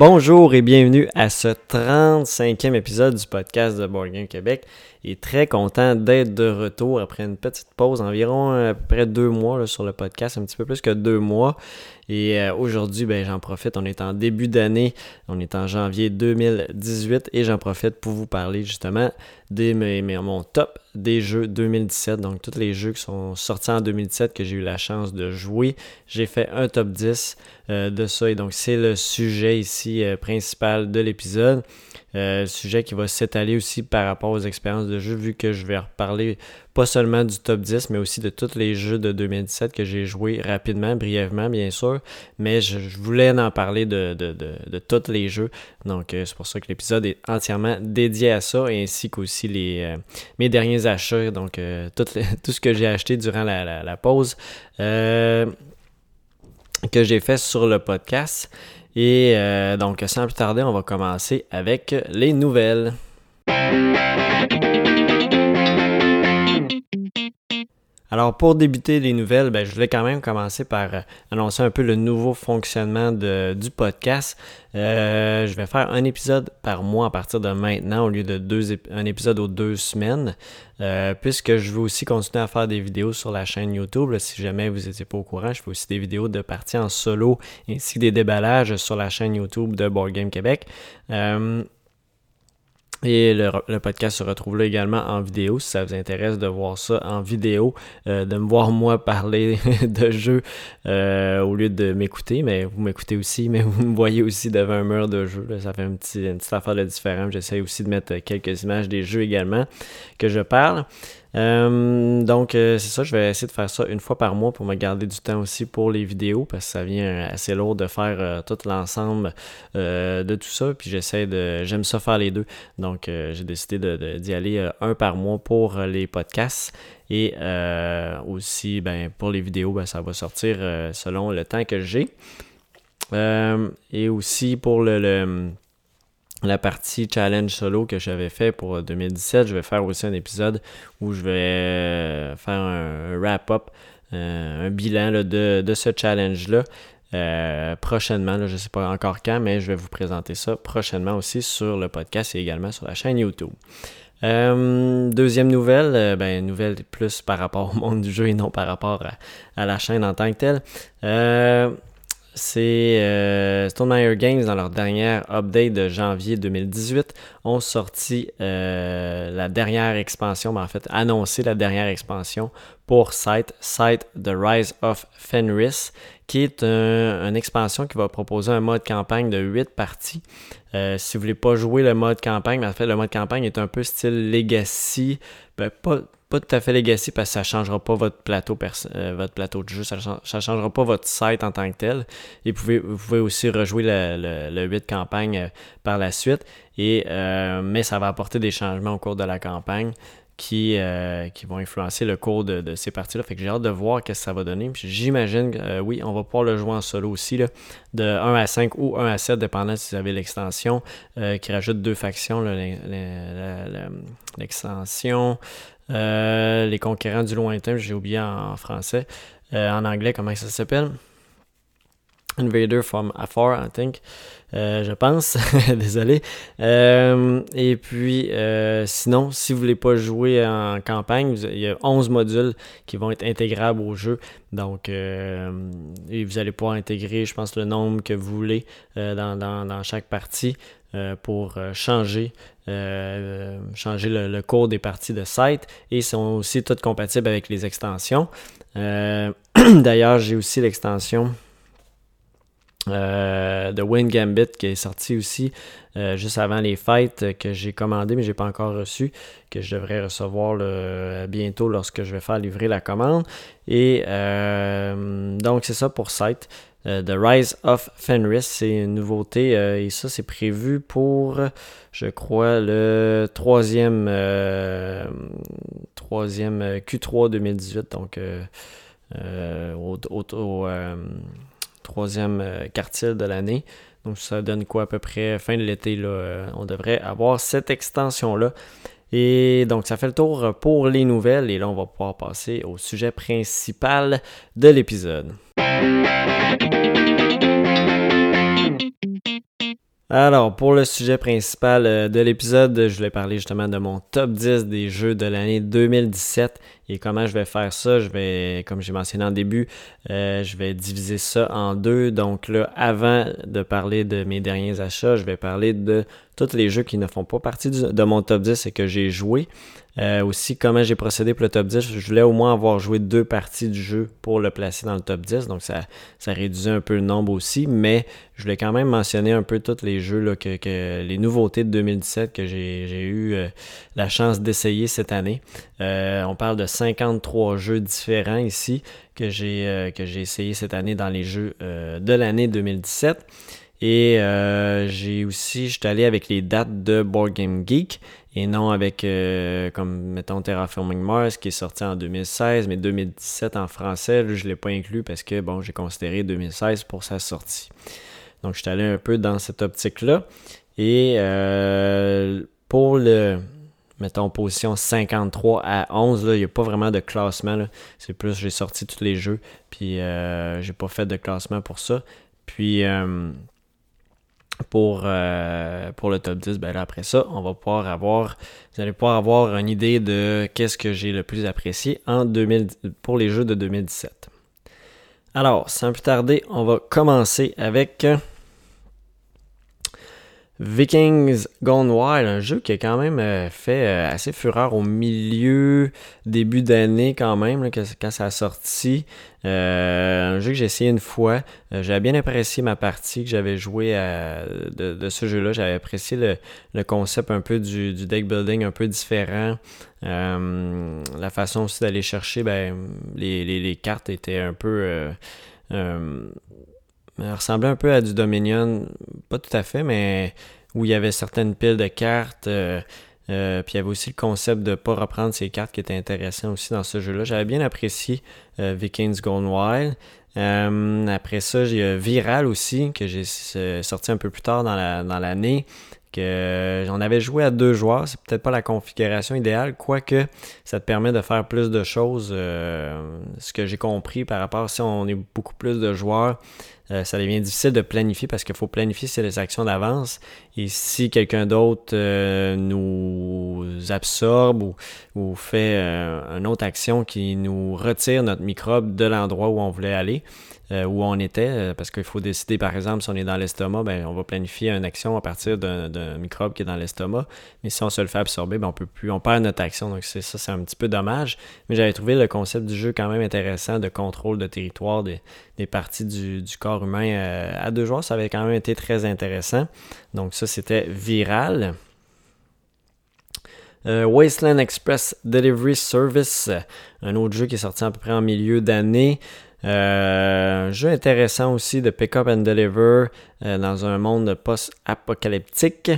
Bonjour et bienvenue à ce 35e épisode du podcast de Board Game Québec. Et très content d'être de retour après une petite pause, environ à peu près deux mois sur le podcast, un petit peu plus que deux mois. Et euh, aujourd'hui, ben, j'en profite, on est en début d'année, on est en janvier 2018 et j'en profite pour vous parler justement de mon top des jeux 2017, donc tous les jeux qui sont sortis en 2017 que j'ai eu la chance de jouer. J'ai fait un top 10 euh, de ça et donc c'est le sujet ici euh, principal de l'épisode. Euh, sujet qui va s'étaler aussi par rapport aux expériences de jeu, vu que je vais reparler pas seulement du top 10, mais aussi de tous les jeux de 2017 que j'ai joués rapidement, brièvement, bien sûr. Mais je, voulais en parler de, de, tous les jeux. Donc, euh, c'est pour ça que l'épisode est entièrement dédié à ça, ainsi qu'aussi les, euh, mes derniers achats. Donc, tout, tout, ce que j'ai acheté durant la, la pause que j'ai fait sur le podcast. Et euh, donc, sans plus tarder, on va commencer avec les nouvelles. Alors, pour débuter les nouvelles, ben, je voulais quand même commencer par euh, annoncer un peu le nouveau fonctionnement du podcast. Euh, je vais faire un épisode par mois à partir de maintenant au lieu de deux un épisode aux deux semaines, euh, puisque je veux aussi continuer à faire des vidéos sur la chaîne YouTube. si jamais vous n'étiez pas au courant, je fais aussi des vidéos de parties en solo ainsi que des déballages sur la chaîne YouTube de Board Game Québec. Et le, podcast se retrouve là également en vidéo si ça vous intéresse de voir ça en vidéo, euh, de me voir moi parler de jeux euh, au lieu de m'écouter, mais vous m'écoutez aussi, mais vous me voyez aussi devant un mur de jeu. ça fait un petit, une petite affaire de différent. J'essaie aussi de mettre quelques images des jeux également que je parle. Euh, donc, euh, c'est ça, je vais essayer de faire ça une fois par mois pour me garder du temps aussi pour les vidéos parce que ça vient assez lourd de faire euh, tout l'ensemble de tout ça. Puis j'essaie de. J'aime ça faire les deux. Donc, j'ai décidé d'y aller un par mois pour les podcasts. Et aussi, ben, pour les vidéos, ben, ça va sortir selon le temps que j'ai. et aussi pour le la partie challenge solo que j'avais fait pour 2017. Je vais faire aussi un épisode où je vais euh, faire un wrap-up, euh, un bilan de, ce challenge-là. Euh, prochainement, je ne sais pas encore quand, mais je vais vous présenter ça prochainement aussi sur le podcast et également sur la chaîne YouTube. deuxième nouvelle, ben, nouvelle plus par rapport au monde du jeu et non par rapport à la chaîne en tant que telle c'est euh, Games, dans leur dernière update de janvier 2018, ont sorti euh, la dernière expansion, mais en fait annoncé la dernière expansion pour Site, Site The Rise of Fenris, qui est une expansion qui va proposer un mode campagne de 8 parties. Euh, si vous voulez pas jouer le mode campagne, mais en fait le mode campagne est un peu style Legacy, ben, pas pas tout à fait legacy parce que ça changera pas votre plateau, euh, votre plateau de jeu, ça ne changera pas votre site en tant que tel. Et vous pouvez, vous pouvez aussi rejouer le, le, 8 campagne euh, par la suite. Et, mais ça va apporter des changements au cours de la campagne qui, qui vont influencer le cours de, ces parties-là. Fait que j'ai hâte de voir ce que ça va donner. J'imagine que oui, on va pouvoir le jouer en solo aussi, là, de 1 à 5 ou 1 à 7, dépendant si vous avez l'extension, qui rajoute deux factions. L'extension euh, les conquérants du lointain, j'ai oublié en, français. Euh, en anglais, comment ça s'appelle? Invader from Afar, I think. Euh, je pense. Désolé. et puis, sinon, si vous voulez pas jouer en campagne, il y a 11 modules qui vont être intégrables au jeu. Donc, et vous allez pouvoir intégrer, je pense, le nombre que vous voulez dans, chaque partie. Euh, pour euh, changer, euh, changer le, cours des parties de site et sont aussi toutes compatibles avec les extensions. D'ailleurs, j'ai aussi l'extension de Win Gambit qui est sortie aussi juste avant les fêtes que j'ai commandé mais j'ai pas encore reçu que je devrais recevoir bientôt lorsque je vais faire livrer la commande. Et donc c'est ça pour site euh, The Rise of Fenris, c'est une nouveauté euh, et ça c'est prévu pour, je crois, le troisième, euh, troisième Q3 2018, donc au, troisième quartier de l'année. Donc ça donne quoi à peu près fin de l'été là, on devrait avoir cette extension là. Et donc ça fait le tour pour les nouvelles et là on va pouvoir passer au sujet principal de l'épisode. Alors, pour le sujet principal euh, de l'épisode, je voulais parler justement de mon top 10 des jeux de l'année 2017 et comment je vais faire ça? Je vais, comme j'ai mentionné en début, euh, je vais diviser ça en deux. Donc là, avant de parler de mes derniers achats, je vais parler de tous les jeux qui ne font pas partie de mon top 10 et que j'ai joué. Euh, aussi, comment j'ai procédé pour le top 10. Je voulais au moins avoir joué deux parties du jeu pour le placer dans le top 10. Donc, ça, ça réduisait un peu le nombre aussi. Mais je voulais quand même mentionner un peu tous les jeux, là, que, les nouveautés de 2017 que j'ai eu euh, la chance d'essayer cette année. Euh, on parle de 53 jeux différents ici que j'ai que j'ai essayé cette année dans les jeux de l'année 2017. Et j'ai aussi, je suis allé avec les dates de Board Game Geek et non avec, euh, comme mettons, Terraforming Mars qui est sorti en 2016, mais 2017 en français, je ne l'ai pas inclus parce que, bon, j'ai considéré 2016 pour sa sortie. Donc, je suis allé un peu dans cette optique-là. Et euh, pour le, mettons, position 53 à 11, il n'y a pas vraiment de classement. C'est plus, j'ai sorti tous les jeux, puis euh, j'ai pas fait de classement pour ça. Puis, euh, pour, euh, pour le top 10, ben après ça, on va pouvoir avoir, vous allez pouvoir avoir une idée de qu'est-ce que j'ai le plus apprécié en 2000, pour les jeux de 2017. Alors, sans plus tarder, on va commencer avec Vikings Gone Wild, un jeu qui a quand même euh, fait euh, assez fureur au milieu, début d'année quand même, quand ça a sorti. Euh, un jeu que j'ai essayé une fois. j'avais bien apprécié ma partie que j'avais joué de, ce jeu-là. J'avais apprécié le, concept un peu du, deck building un peu différent. la façon aussi d'aller chercher, ben, les, cartes étaient un peu ressemblait un peu à du Dominion, pas tout à fait, mais où il y avait certaines piles de cartes. Euh, euh, puis il y avait aussi le concept de ne pas reprendre ces cartes qui était intéressant aussi dans ce jeu-là. J'avais bien apprécié euh, Vikings Gone Wild. après ça, j'ai Viral aussi, que j'ai sorti un peu plus tard dans l'année. que j'en avais joué à deux joueurs, c'est peut-être pas la configuration idéale, quoique ça te permet de faire plus de choses. ce que j'ai compris par rapport si on est beaucoup plus de joueurs, euh, ça devient difficile de planifier parce qu'il faut planifier ses actions d'avance. Et si quelqu'un d'autre euh, nous absorbe ou, fait euh, une autre action qui nous retire notre microbe de l'endroit où on voulait aller, euh, où on était, euh, parce qu'il faut décider, par exemple, si on est dans l'estomac, ben, on va planifier une action à partir d'un microbe qui est dans l'estomac. Mais si on se le fait absorber, ben, on peut plus, on perd notre action. Donc c'est ça, c'est un petit peu dommage. Mais j'avais trouvé le concept du jeu quand même intéressant de contrôle de territoire des, parties du, corps humain euh, à deux joueurs. Ça avait quand même été très intéressant. Donc ça, c'était viral. Wasteland Express Delivery Service, un autre jeu qui est sorti à peu près en milieu d'année. Euh, un jeu intéressant aussi de Pick Up and Deliver euh, dans un monde post-apocalyptique.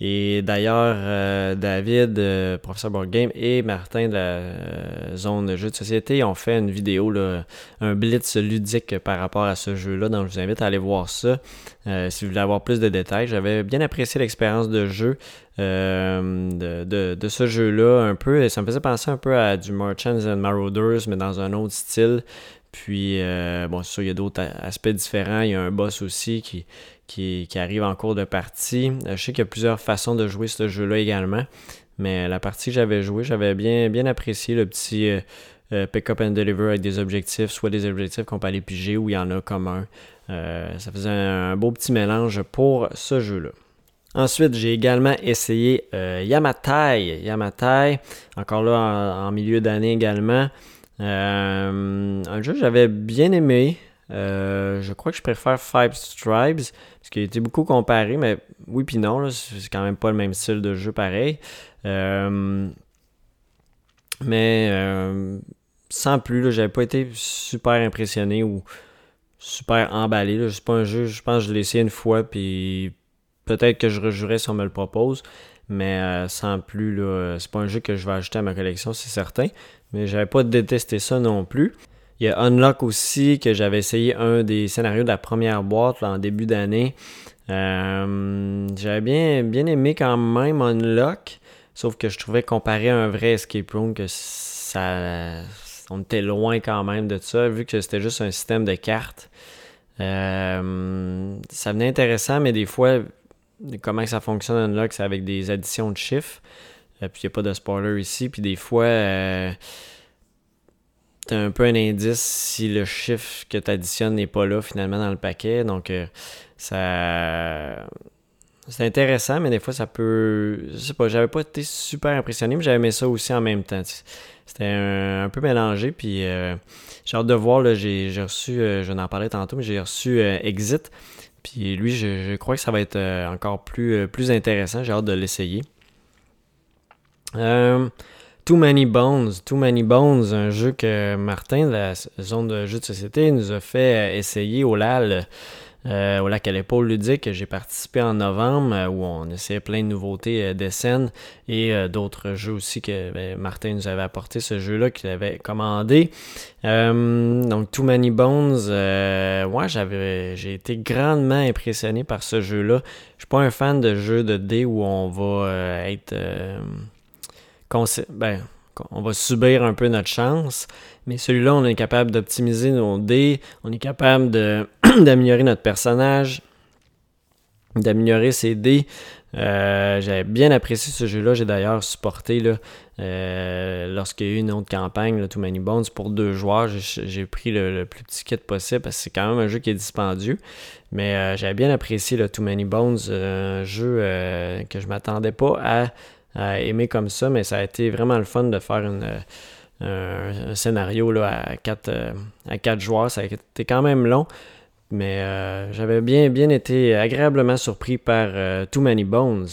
Et d'ailleurs, euh, David, professeur Board Game, et Martin de la zone de jeux de société ont fait une vidéo, là, un blitz ludique par rapport à ce jeu-là. Donc, je vous invite à aller voir ça si vous voulez avoir plus de détails. J'avais bien apprécié l'expérience de jeu de, de, de, ce jeu-là un peu. Et ça me faisait penser un peu à du Merchants and Marauders, mais dans un autre style. Puis, euh, bon, c'est sûr, il y a d'autres aspects différents. Il y a un boss aussi qui, qui, arrive en cours de partie. Euh, je sais qu'il y a plusieurs façons de jouer ce jeu-là également. Mais la partie que j'avais jouée, j'avais bien, bien apprécié le petit euh, pick-up and deliver avec des objectifs, soit des objectifs qu'on peut aller piger ou il y en a comme un. ça faisait un, beau petit mélange pour ce jeu-là. Ensuite, j'ai également essayé Yamatai. Yamatai, encore là en milieu d'année également. Euh, un jeu que j'avais bien aimé. Euh, je crois que je préfère Five Stripes, parce qu'il a été beaucoup comparé, mais oui puis non, c'est quand même pas le même style de jeu pareil. Euh, mais sans plus, j'avais pas été super impressionné ou super emballé. C'est pas un jeu, je pense que je l'ai essayé une fois, puis peut-être que je rejouerai si on me le propose. Mais sans plus, c'est pas un jeu que je vais ajouter à ma collection, c'est certain mais j'avais pas détesté ça non plus. Il y a Unlock aussi, que j'avais essayé un des scénarios de la première boîte en début d'année. Euh, j'avais bien, bien aimé quand même Unlock, sauf que je trouvais comparé à un vrai escape room que ça, on était loin quand même de ça, vu que c'était juste un système de cartes. Euh, ça venait intéressant, mais des fois, comment ça fonctionne Unlock, c'est avec des additions de chiffres. Puis il n'y a pas de spoiler ici. Puis des fois, tu as un peu un indice si le chiffre que tu additionnes n'est pas là finalement dans le paquet. Donc, ça c'est intéressant, mais des fois, ça peut. Je sais pas, j'avais pas été super impressionné, mais j'avais aimé ça aussi en même temps. C'était un, peu mélangé, puis euh, j'ai hâte de voir. J'ai reçu, euh, je n'en parlais tantôt, mais j'ai reçu euh, Exit. Puis lui, je, crois que ça va être encore plus, plus intéressant. J'ai hâte de l'essayer. Too Many Bones. Too Many Bones, un jeu que Martin de la zone de jeux de société nous a fait essayer au LAL euh, au lac à l'épaule ludique. J'ai participé en novembre euh, où on essayait plein de nouveautés euh, des scènes et d'autres jeux aussi que ben, Martin nous avait apporté, ce jeu-là qu'il avait commandé. donc Too Many Bones, moi j'avais j'ai été grandement impressionné par ce jeu-là. Je suis pas un fan de jeux de dés où on va être ben, on va subir un peu notre chance. Mais celui-là, on est capable d'optimiser nos dés, on est capable d'améliorer notre personnage, d'améliorer ses dés. Euh, J'avais bien apprécié ce jeu-là. J'ai d'ailleurs supporté là, euh, lorsqu'il y a eu une autre campagne, Too Many Bones, pour deux joueurs. J'ai pris le, plus petit kit possible parce que c'est quand même un jeu qui est dispendieux. Mais euh, j'avais bien apprécié le Too Many Bones, un jeu que je m'attendais pas à, aimer comme ça, mais ça a été vraiment le fun de faire une un, scénario là, à, quatre, euh, à quatre joueurs. Ça a été quand même long, mais euh, j'avais bien, bien été agréablement surpris par euh, Too Many Bones.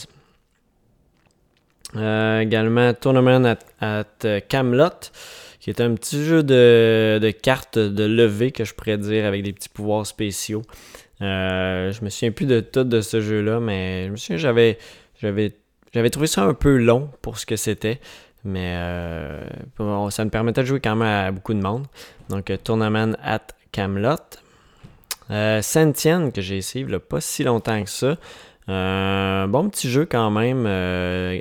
également Tournament at, Camelot, qui est un petit jeu de, cartes de levée que je pourrais dire avec des petits pouvoirs spéciaux. je me souviens plus de tout de ce jeu-là, mais je me souviens j'avais j'avais j'avais trouvé ça un peu long pour ce que c'était. Mais euh, ça me permettait de jouer quand même à beaucoup de monde. Donc, euh, Tournament at Camelot. Euh, Sentien, que j'ai essayé il pas si longtemps que ça. Euh, bon petit jeu quand même,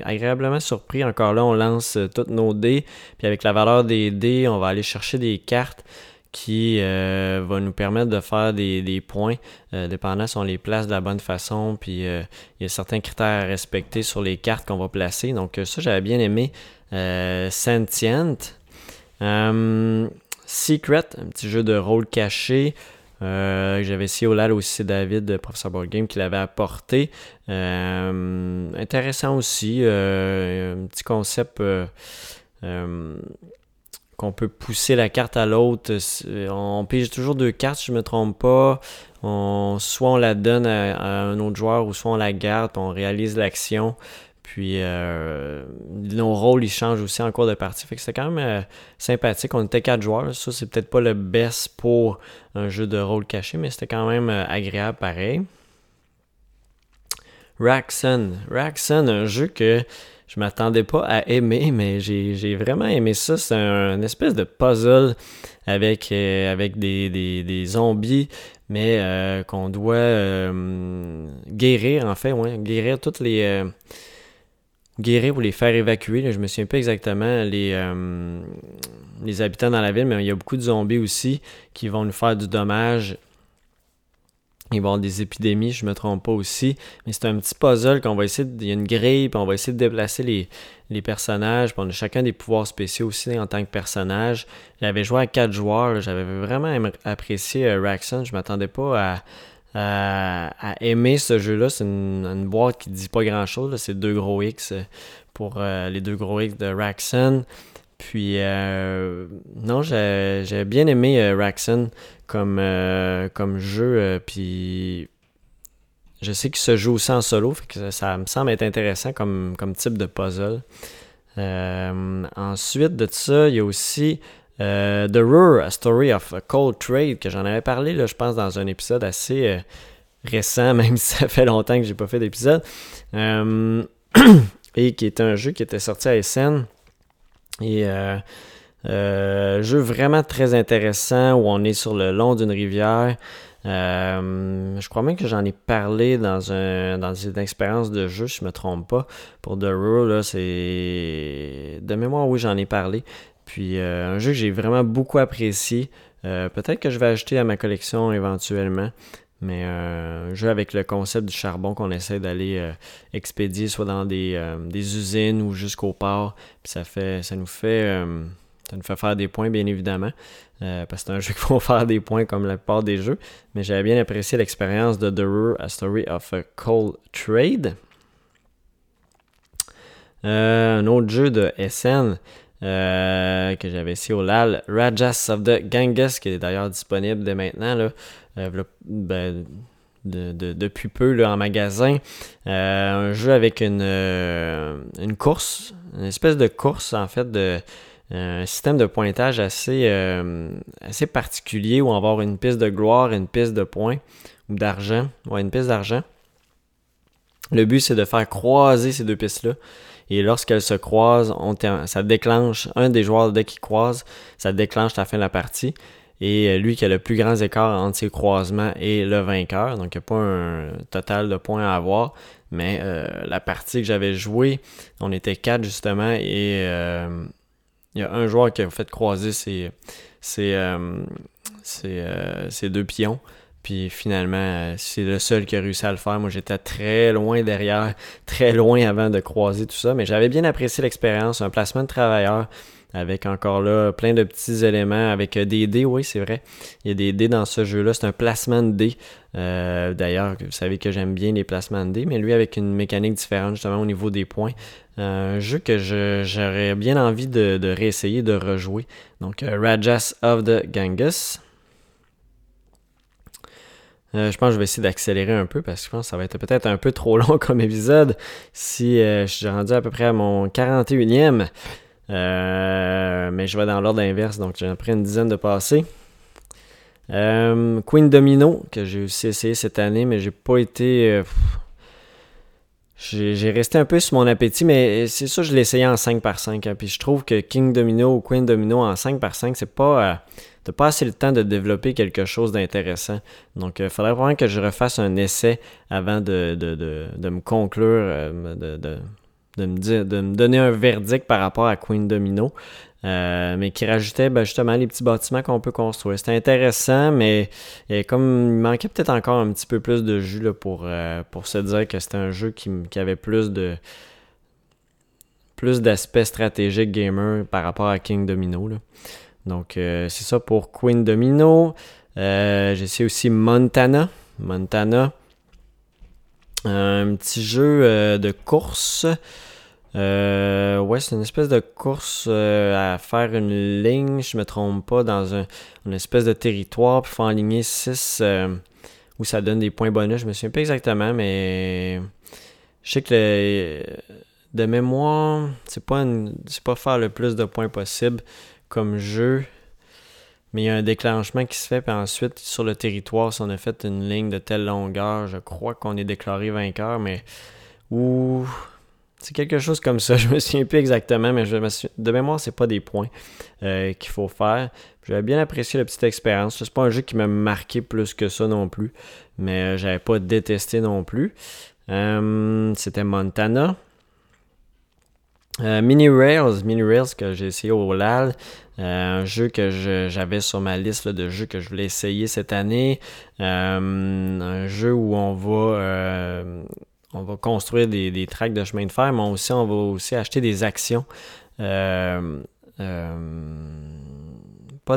agréablement surpris. Encore là, on lance toutes nos dés. Puis avec la valeur des dés, on va aller chercher des cartes qui euh, va nous permettre de faire des, points, euh, dépendant si on les place de la bonne façon, puis euh, il y a certains critères à respecter sur les cartes qu'on va placer. Donc ça, j'avais bien aimé Sentient. Secret, un petit jeu de rôle caché. j'avais essayé au LAL aussi, David, de Professor Board Game, qui l'avait apporté. intéressant aussi, un petit concept qu'on peut pousser la carte à l'autre. On pige toujours deux cartes, si je ne me trompe pas. On, soit on la donne à, un autre joueur, ou soit on la garde, on réalise l'action. Puis euh, nos rôles, ils changent aussi en cours de partie. Fait que c'était quand même euh, sympathique. On était quatre joueurs. Ça, c'est peut-être pas le best pour un jeu de rôle caché, mais c'était quand même euh, agréable pareil. Raxon. Raxon, un jeu que je m'attendais pas à aimer, mais j'ai vraiment aimé ça. C'est un, espèce de puzzle avec, euh, avec des, zombies, mais euh, qu'on doit euh, guérir, en fait, ouais, guérir toutes les. guérir ou les faire évacuer. je me souviens pas exactement les, les habitants dans la ville, mais il y a beaucoup de zombies aussi qui vont nous faire du dommage il va y avoir des épidémies, je ne me trompe pas aussi. Mais c'est un petit puzzle qu'on va essayer. il y a une grille, puis on va essayer de déplacer les, personnages. Puis on a chacun des pouvoirs spéciaux aussi en tant que personnage. J'avais joué à quatre joueurs. J'avais vraiment apprécié euh, Raxon. Je ne m'attendais pas à, aimer ce jeu-là. C'est une, boîte qui ne dit pas grand-chose. C'est deux gros X pour euh, les deux gros X de Raxon. Puis, euh, non, j'ai bien aimé euh, Raxon comme, euh, comme jeu. puis, je sais qu'il se joue aussi en solo, ça, me semble être intéressant comme, comme type de puzzle. ensuite de ça, il y a aussi The Ruhr, A Story of a Cold Trade, que j'en avais parlé, je pense, dans un épisode assez récent, même si ça fait longtemps que j'ai pas fait d'épisode. et qui est un jeu qui était sorti à SN et euh, euh, jeu vraiment très intéressant où on est sur le long d'une rivière. Euh, je crois même que j'en ai parlé dans, un, dans une expérience de jeu, si je ne me trompe pas. Pour The Rule, c'est. De mémoire, oui, j'en ai parlé. Puis un jeu que j'ai vraiment beaucoup apprécié. Peut-être que je vais ajouter à ma collection éventuellement. Mais un jeu avec le concept du charbon qu'on essaie d'aller expédier soit dans des, des usines ou jusqu'au port. Puis ça fait ça nous fait ça nous fait faire des points, bien évidemment. parce que c'est un jeu qui faut faire des points comme la plupart des jeux. Mais j'avais bien apprécié l'expérience de The Rure, A Story of a Cold Trade. Euh, un autre jeu de SN euh, que j'avais ici au LAL, Rajas of the Ganges, qui est d'ailleurs disponible dès maintenant, là, euh, ben, depuis peu en magasin. un jeu avec une, une course, une espèce de course en fait de un système de pointage assez, assez particulier où on va avoir une piste de gloire, une piste de points ou d'argent. Ouais, une piste d'argent. Le but, c'est de faire croiser ces deux pistes-là. Et lorsqu'elles se croisent, ça déclenche, un des joueurs de qui croise, ça déclenche la fin de la partie. Et euh, lui qui a le plus grand écart entre ces croisements est le vainqueur. Donc il n'y a pas un total de points à avoir. Mais euh, la partie que j'avais jouée, on était quatre justement. Et euh, il y a un joueur qui a fait croiser ses, ses deux pions. Puis finalement, euh, c'est le seul qui a réussi à le faire. Moi, j'étais très loin derrière, très loin avant de croiser tout ça. Mais j'avais bien apprécié l'expérience, un placement de travailleur avec encore là plein de petits éléments, avec euh, des dés, oui, c'est vrai. Il y a des dés dans ce jeu-là. C'est un placement de dés. Euh, d'ailleurs, vous savez que j'aime bien les placements de dés, mais lui avec une mécanique différente justement au niveau des points. un jeu que j'aurais bien envie de, de, réessayer, de rejouer. Donc, Rajas of the Ganges. Euh, je pense que je vais essayer d'accélérer un peu parce que je pense que ça va être peut-être un peu trop long comme épisode si euh, je suis rendu à peu près à mon 41e. Euh, mais je vais dans l'ordre inverse, donc j'ai pris une dizaine de passés. Queen Domino, que j'ai aussi essayé cette année, mais j'ai pas été. j'ai resté un peu sur mon appétit, mais c'est ça, je l'ai essayé en 5 par 5. Hein. puis je trouve que King Domino ou Queen Domino en 5 par 5, c'est pas n'as pas assez le temps de développer quelque chose d'intéressant. Donc, il euh, faudrait vraiment que je refasse un essai avant de, me conclure, euh, de, me dire, de me donner un verdict par rapport à Queen Domino. Euh, mais qui rajoutait ben, justement les petits bâtiments qu'on peut construire. C'était intéressant, mais comme il manquait peut-être encore un petit peu plus de jus là, pour, pour se dire que c'était un jeu qui, qui, avait plus de plus d'aspects stratégiques gamer par rapport à King Domino. Là. Donc, euh, c'est ça pour Queen Domino. Euh, J'essaie aussi Montana. Montana. Un petit jeu euh, de course. Ouais, c'est une espèce de course à faire une ligne, je me trompe pas, dans un, une espèce de territoire, puis faut aligner 6 où ça donne des points bonus. Je me souviens pas exactement, mais je sais que de mémoire, c'est pas, c'est pas faire le plus de points possible comme jeu. Mais il y a un déclenchement qui se fait, puis ensuite, sur le territoire, si on a fait une ligne de telle longueur, je crois qu'on est déclaré vainqueur, mais. Ouh. C'est quelque chose comme ça, je me souviens plus exactement, mais je me de mémoire, c'est pas des points euh, qu'il faut faire. J'avais bien apprécié la petite expérience. C'est pas un jeu qui m'a marqué plus que ça non plus, mais euh, j'avais pas détesté non plus. Euh, c'était Montana. Mini Rails, Mini Rails que j'ai essayé au LAL, euh, un jeu que j'avais sur ma liste de jeux que je voulais essayer cette année. Euh, un jeu où on va, euh, on va construire des, des, tracks de chemin de fer, mais aussi on va aussi acheter des actions. pas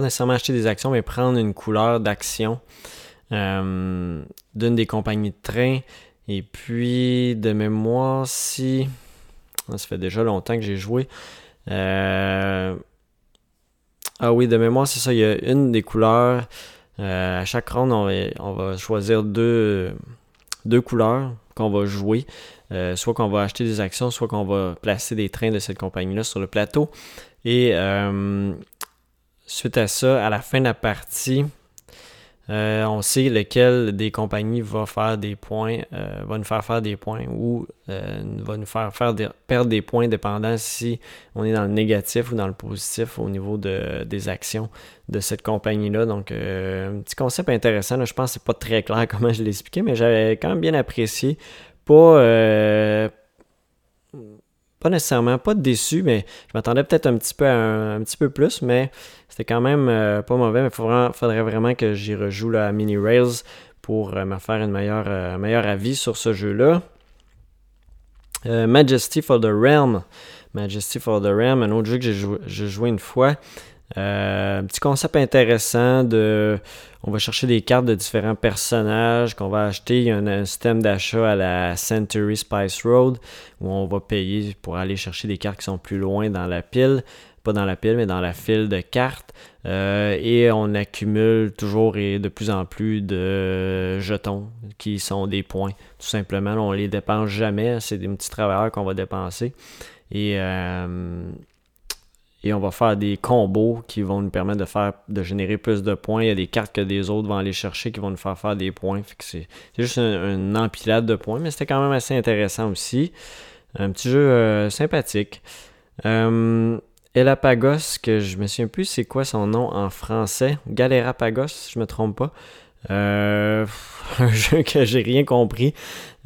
nécessairement acheter des actions, mais prendre une couleur d'action d'une des compagnies de train. Et puis, de mémoire, si... Ça fait déjà longtemps que j'ai joué. Ah oui, de mémoire, c'est ça. Il y a une des couleurs. Euh, à chaque round, on va, choisir deux, deux couleurs qu'on va jouer. Euh, soit qu'on va acheter des actions, soit qu'on va placer des trains de cette compagnie-là sur le plateau. Et euh, suite à ça, à la fin de la partie, euh, on sait lequel des compagnies va faire des points, euh, va nous faire faire des points ou euh, va nous faire, faire perdre des points dépendant si on est dans le négatif ou dans le positif au niveau de, des actions de cette compagnie-là. Donc, un petit concept intéressant. je pense que c'est pas très clair comment je l'ai expliqué, mais j'avais quand même bien apprécié. Pas pas nécessairement pas déçu, mais je m'attendais peut-être un petit peu un, petit peu plus, mais c'était quand même euh, pas mauvais. Mais il faudrait, vraiment que j'y rejoue là, à Mini Rails pour me faire une meilleure, un meilleur avis sur ce jeu-là. Majesty for the Realm. Majesty for the Realm, un autre jeu que j'ai joué, une fois. Un petit concept intéressant de. On va chercher des cartes de différents personnages qu'on va acheter. Il y a un, système d'achat à la Century Spice Road où on va payer pour aller chercher des cartes qui sont plus loin dans la pile pas dans la pile, mais dans la file de cartes. Euh, et on accumule toujours et de plus en plus de jetons qui sont des points. Tout simplement, on les dépense jamais. C'est des petits travailleurs qu'on va dépenser. Et, euh, et on va faire des combos qui vont nous permettre de faire de générer plus de points. Il y a des cartes que des autres vont aller chercher qui vont nous faire faire des points. c'est, juste une, empilade de points, mais c'était quand même assez intéressant aussi. Un petit jeu euh, sympathique. Elapagos, que je me souviens plus c'est quoi son nom en français. Galerapagos, si je me trompe pas. Euh, un jeu que j'ai rien compris.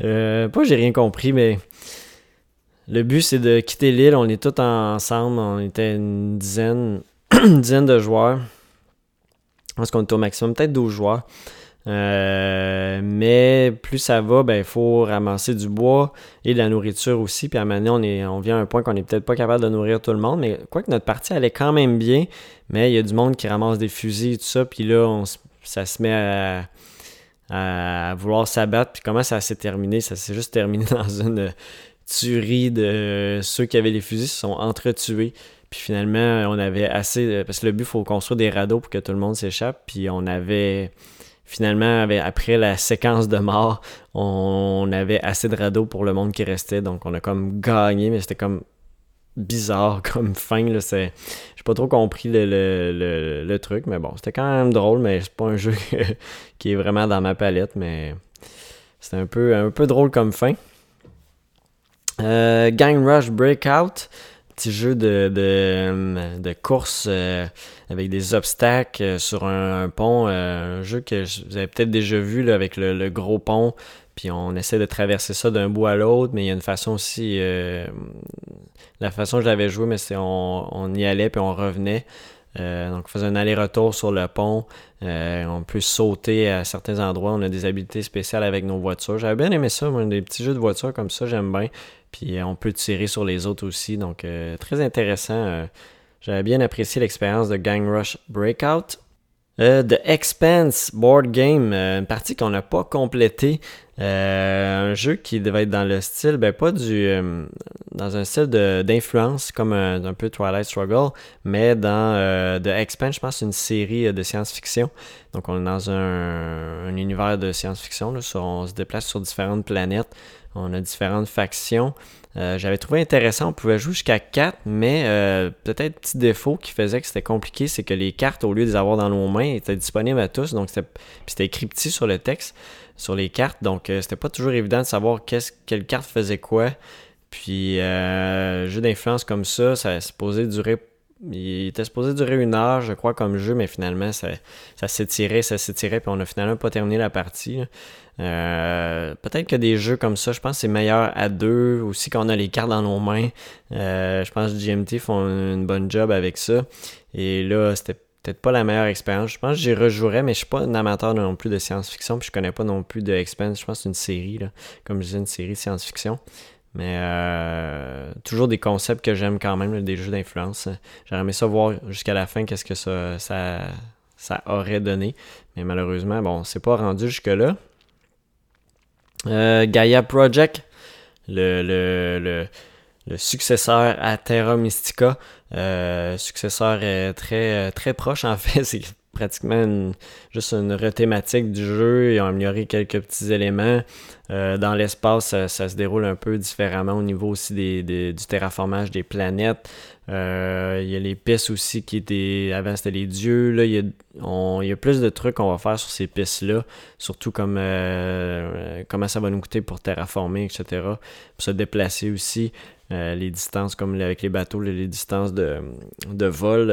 Euh, pas j'ai rien compris, mais le but c'est de quitter l'île. On est tous ensemble. On était une dizaine, dizaine de joueurs. Je pense qu'on est au maximum, peut-être 12 joueurs. Euh, mais plus ça va, ben il faut ramasser du bois et de la nourriture aussi. Puis à un moment donné, on, est, on vient à un point qu'on n'est peut-être pas capable de nourrir tout le monde. Mais quoi que notre partie allait quand même bien, mais il y a du monde qui ramasse des fusils et tout ça. Puis là, ça se met à, vouloir s'abattre. Puis comment ça s'est terminé? Ça s'est juste terminé dans une tuerie de ceux qui avaient les fusils se sont entretués. Puis finalement, on avait assez. Parce que le but, il faut construire des radeaux pour que tout le monde s'échappe. Puis on avait finalement, après la séquence de mort, on avait assez de radeaux pour le monde qui restait. Donc, on a comme gagné, mais c'était comme bizarre comme fin. Là, c'est... J'ai pas trop compris le, truc, mais bon, c'était quand même drôle, mais c'est pas un jeu qui est vraiment dans ma palette, mais c'était un peu, un peu drôle comme fin. Euh, Gang Rush Breakout petit jeu de, de, course euh, avec des obstacles euh, sur un, pont. Un jeu que vous avez peut-être déjà vu avec le, gros pont. Puis on essaie de traverser ça d'un bout à l'autre, mais il y a une façon aussi. la façon que je l'avais joué, mais c'est on, on, y allait puis on revenait. Donc on faisait un aller-retour sur le pont. on peut sauter à certains endroits. On a des habiletés spéciales avec nos voitures. J'avais bien aimé ça, moi, des petits jeux de voitures comme ça, j'aime bien. Puis euh, on peut tirer sur les autres aussi. Donc, euh, très intéressant. Euh, j'avais bien apprécié l'expérience de Gang Rush Breakout. The Expanse Board Game, une partie qu'on n'a pas complétée. Un jeu qui devait être dans le style, ben pas du. dans un style d'influence, comme un, peu Twilight Struggle, mais dans The Expanse, je pense, une série de science-fiction. Donc, on est dans un, univers de science-fiction. On se déplace sur différentes planètes. On a différentes factions. Euh, j'avais trouvé intéressant, on pouvait jouer jusqu'à 4, mais euh, peut-être petit défaut qui faisait que c'était compliqué, c'est que les cartes, au lieu de les avoir dans nos mains, étaient disponibles à tous. Donc c'était écrit petit sur le texte, sur les cartes. Donc euh, c'était pas toujours évident de savoir qu'est-ce, quelle carte faisait quoi. Puis un jeu d'influence comme ça, ça supposé durer il était supposé durer une heure, je crois, comme jeu, mais finalement, ça, ça s'étirait, ça s'étirait, puis on a finalement pas terminé la partie. Euh, peut-être que des jeux comme ça, je pense que c'est meilleur à deux, aussi quand on a les cartes dans nos mains. Euh, je pense que GMT font une bonne job avec ça. Et là, c'était peut-être pas la meilleure expérience. Je pense que j'y rejouerais, mais je suis pas un amateur non plus de science-fiction, puis je connais pas non plus de Expense. Je pense que c'est une série, là, comme je disais, une série science-fiction. Mais euh, toujours des concepts que j'aime quand même, des jeux d'influence. J'aurais aimé ça voir jusqu'à la fin qu'est-ce que ça, ça, ça, aurait donné. Mais malheureusement, bon, c'est pas rendu jusque-là. Euh, Gaia Project, le, le, le, le, successeur à Terra Mystica. Euh, successeur très, très proche en fait. C'est pratiquement juste une rethématique du jeu. Ils ont amélioré quelques petits éléments. Euh, dans l'espace, ça, se déroule un peu différemment au niveau aussi des, du terraformage des planètes. Euh, il y a les pistes aussi qui étaient. Avant, c'était les dieux. Là, il, y y a plus de trucs qu'on va faire sur ces pistes-là. Surtout comme euh, comment ça va nous coûter pour terraformer, etc. Pour se déplacer aussi. les distances, comme avec les bateaux, les, distances de, de vol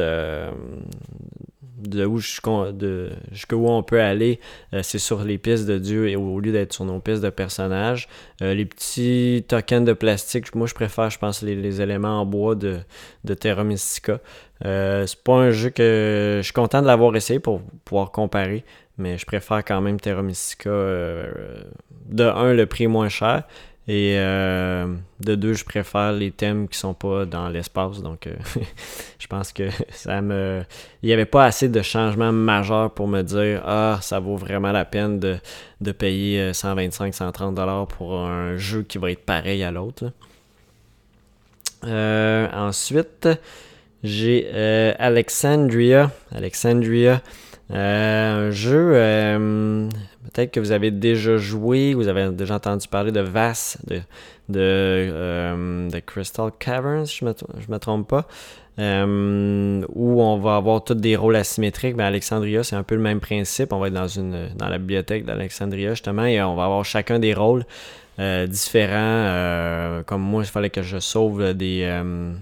de où jusqu'où on peut aller, euh, c'est sur les pistes de Dieu et au lieu d'être sur nos pistes de Euh, les petits tokens de plastique, moi je préfère, je pense, les, éléments en bois de, de Terra Mystica. Euh, c'est pas un jeu que je suis content de l'avoir essayé pour pouvoir comparer, mais je préfère quand même Terra Mystica. de un, le prix moins cher. Et de deux, je préfère les thèmes qui sont pas dans l'espace. Donc, je pense que ça me. Il n'y avait pas assez de changements majeurs pour me dire Ah, ça vaut vraiment la peine de, de payer 125-130$ pour un jeu qui va être pareil à l'autre. Euh, ensuite, j'ai euh, Alexandria. Alexandria, euh, un jeu, peut-être que vous avez déjà joué, vous avez déjà entendu parler de VAS, de, de, Crystal Caverns, je ne me, trompe pas. où on va avoir tous des rôles asymétriques. Mais Alexandria, c'est un peu le même principe. On va être dans, une, dans la bibliothèque d'Alexandria, justement, et on va avoir chacun des rôles euh, différents. Euh, comme moi, il fallait que je sauve des euh,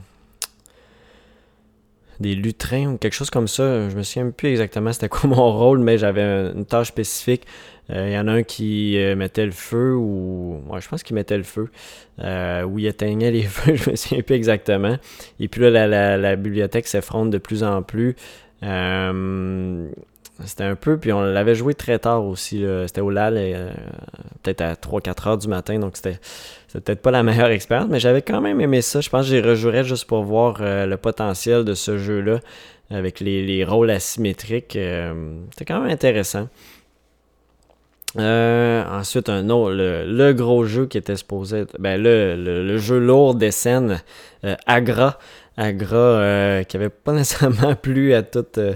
des lutrins ou quelque chose comme ça. Je me souviens plus exactement c'était quoi mon rôle, mais j'avais une tâche spécifique. Il y en a un qui mettait le feu ou. Ouais, je pense qu'il mettait le feu. ou il éteignait les feux, je me souviens plus exactement. Et puis là, la bibliothèque s'effronte de plus en plus. C'était un peu, puis on l'avait joué très tard aussi. C'était au LAL, euh, peut-être à 3-4 heures du matin, donc c'était peut-être pas la meilleure expérience, mais j'avais quand même aimé ça. Je pense que j'y rejouerais juste pour voir euh, le potentiel de ce jeu-là avec les, rôles asymétriques. Euh, c'était quand même intéressant. ensuite, un autre, le, gros jeu qui était supposé être, ben, le, le, jeu lourd des scènes, Agra. Agra euh, qui avait pas nécessairement plu à tout. Euh,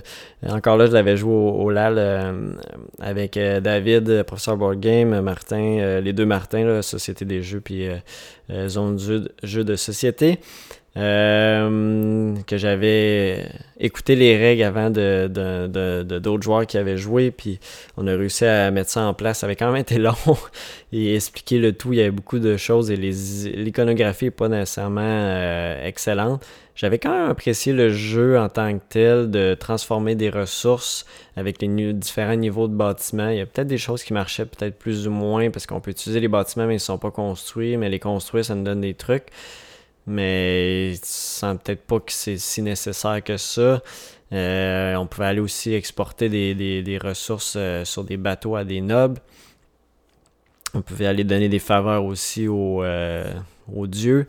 encore là, je l'avais joué au, LAL euh, avec David, professeur Board Game, Martin, les deux Martins, Société des Jeux, puis Zone de jeux de société. Que j'avais écouté les règles avant de, d'autres joueurs qui avaient joué, puis on a réussi à mettre ça en place. Ça avait quand même été long et expliquer le tout. Il y avait beaucoup de choses et l'iconographie n'est pas nécessairement excellente. J'avais quand même apprécié le jeu en tant que tel, de transformer des ressources avec les différents niveaux de bâtiments. Il y a peut-être des choses qui marchaient peut-être plus ou moins parce qu'on peut utiliser les bâtiments mais ils ne sont pas construits, mais les construire, ça nous donne des trucs. Mais sans peut-être pas que c'est si nécessaire que ça. Euh, on pouvait aller aussi exporter des, ressources euh, sur des bateaux à des nobs. On pouvait aller donner des faveurs aussi aux, euh, aux dieux.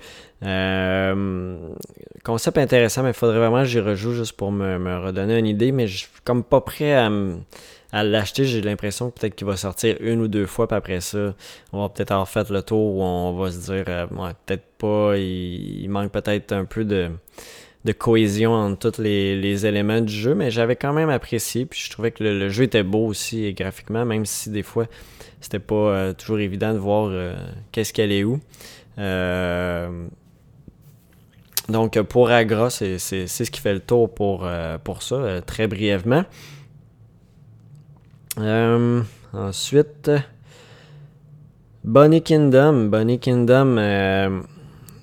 Concept intéressant, mais il faudrait vraiment que j'y rejoue juste pour me, redonner une idée. Mais je suis comme pas prêt à, l'acheter. J'ai l'impression que peut-être qu'il va sortir une ou deux fois, puis après ça, on va peut-être avoir fait le tour où on va se dire, euh, peut-être pas, il, manque peut-être un peu de, cohésion entre tous les, éléments du jeu, mais j'avais quand même apprécié, puis je trouvais que le, jeu était beau aussi graphiquement, même si des fois c'était pas euh, toujours évident de voir qu'est-ce qu'elle est où. Euh, donc, pour Agra, c'est ce qui fait le tour pour, euh, pour ça, euh, très brièvement. Ensuite, Bunny Kingdom. Bunny Kingdom,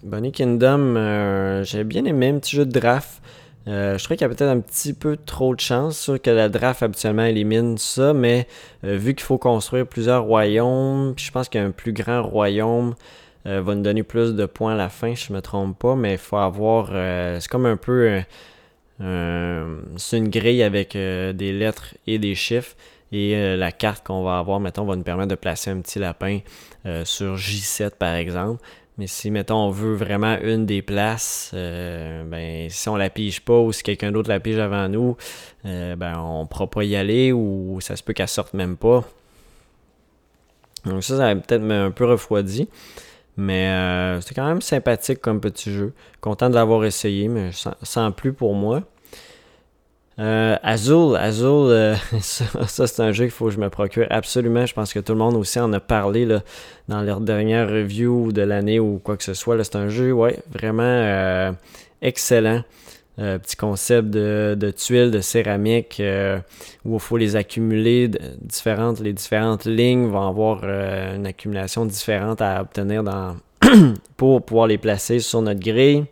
Bunny Kingdom j'ai bien aimé un petit jeu de draft. je trouvais qu'il y a peut-être un petit peu trop de chance. Sûr que la draft habituellement élimine ça, mais vu qu'il faut construire plusieurs royaumes, je pense qu'il y a un plus grand royaume euh, va nous donner plus de points à la fin, je me trompe pas, mais il faut avoir. Euh, c'est comme un peu. Euh, c'est une grille avec des lettres et des chiffres. Et la carte qu'on va avoir, mettons, va nous permettre de placer un petit lapin sur J7 par exemple. Mais si, mettons, on veut vraiment une des places, ben, si on la pige pas ou si quelqu'un d'autre la pige avant nous, ben, on ne pourra pas y aller ou ça se peut qu'elle sorte même pas. Donc ça, ça va peut-être un peu refroidi. Mais euh, c'était quand même sympathique comme petit jeu. Content de l'avoir essayé, mais sans, plus pour moi. Euh, Azul, Azul, euh, ça, c'est un jeu qu'il faut que je me procure absolument. Je pense que tout le monde aussi en a parlé là, dans leur dernière review de l'année ou quoi que ce soit. C'est un jeu, ouais, vraiment euh, excellent. petit concept de, tuiles, de céramique, où il faut les accumuler. différentes, les différentes lignes vont avoir une accumulation différente à obtenir dans, pour pouvoir les placer sur notre grille.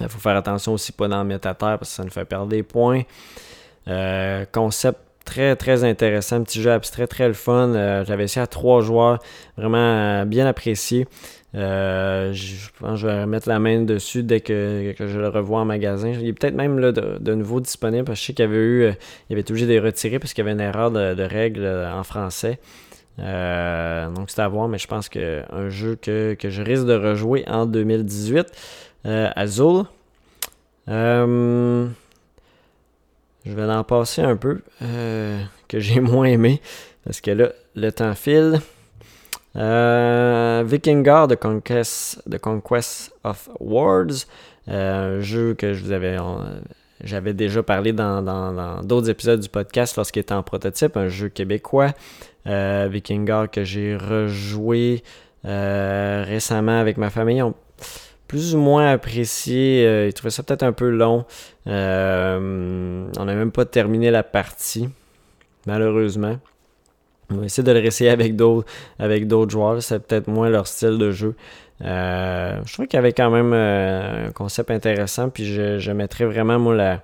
Il faut faire attention aussi pas d'en mettre à terre parce que ça nous fait perdre des points. Euh, concept très très intéressant, petit jeu abstrait, très le fun. Euh, j'avais essayé à trois joueurs, vraiment euh, bien apprécié. Je pense que je vais mettre la main dessus dès que, je le revois en magasin. Il est peut-être même de, nouveau disponible parce que je sais qu'il avait eu, il avait été obligé de les retirer parce qu'il y avait une erreur de, règle en français. donc c'est à voir, mais je pense qu'un jeu que, je risque de rejouer en 2018, Azul. je vais en passer un peu, que j'ai moins aimé, parce que là, le temps file. Euh, Vikingar The Conquest, The Conquest of Words, euh, jeu que je vous avais, j'avais déjà parlé dans, d'autres épisodes du podcast lorsqu'il était en prototype, un jeu québécois. Euh, Vikingar que j'ai rejoué récemment avec ma famille. Ont plus ou moins apprécié. ils trouvaient ça peut-être un peu long. on n'a même pas terminé la partie, malheureusement. On va essayer de le réessayer avec d'autres, avec d'autres joueurs. C'est peut-être moins leur style de jeu. Euh, je trouve qu'il y avait quand même euh, un concept intéressant. Puis je, mettrais vraiment, moi, la,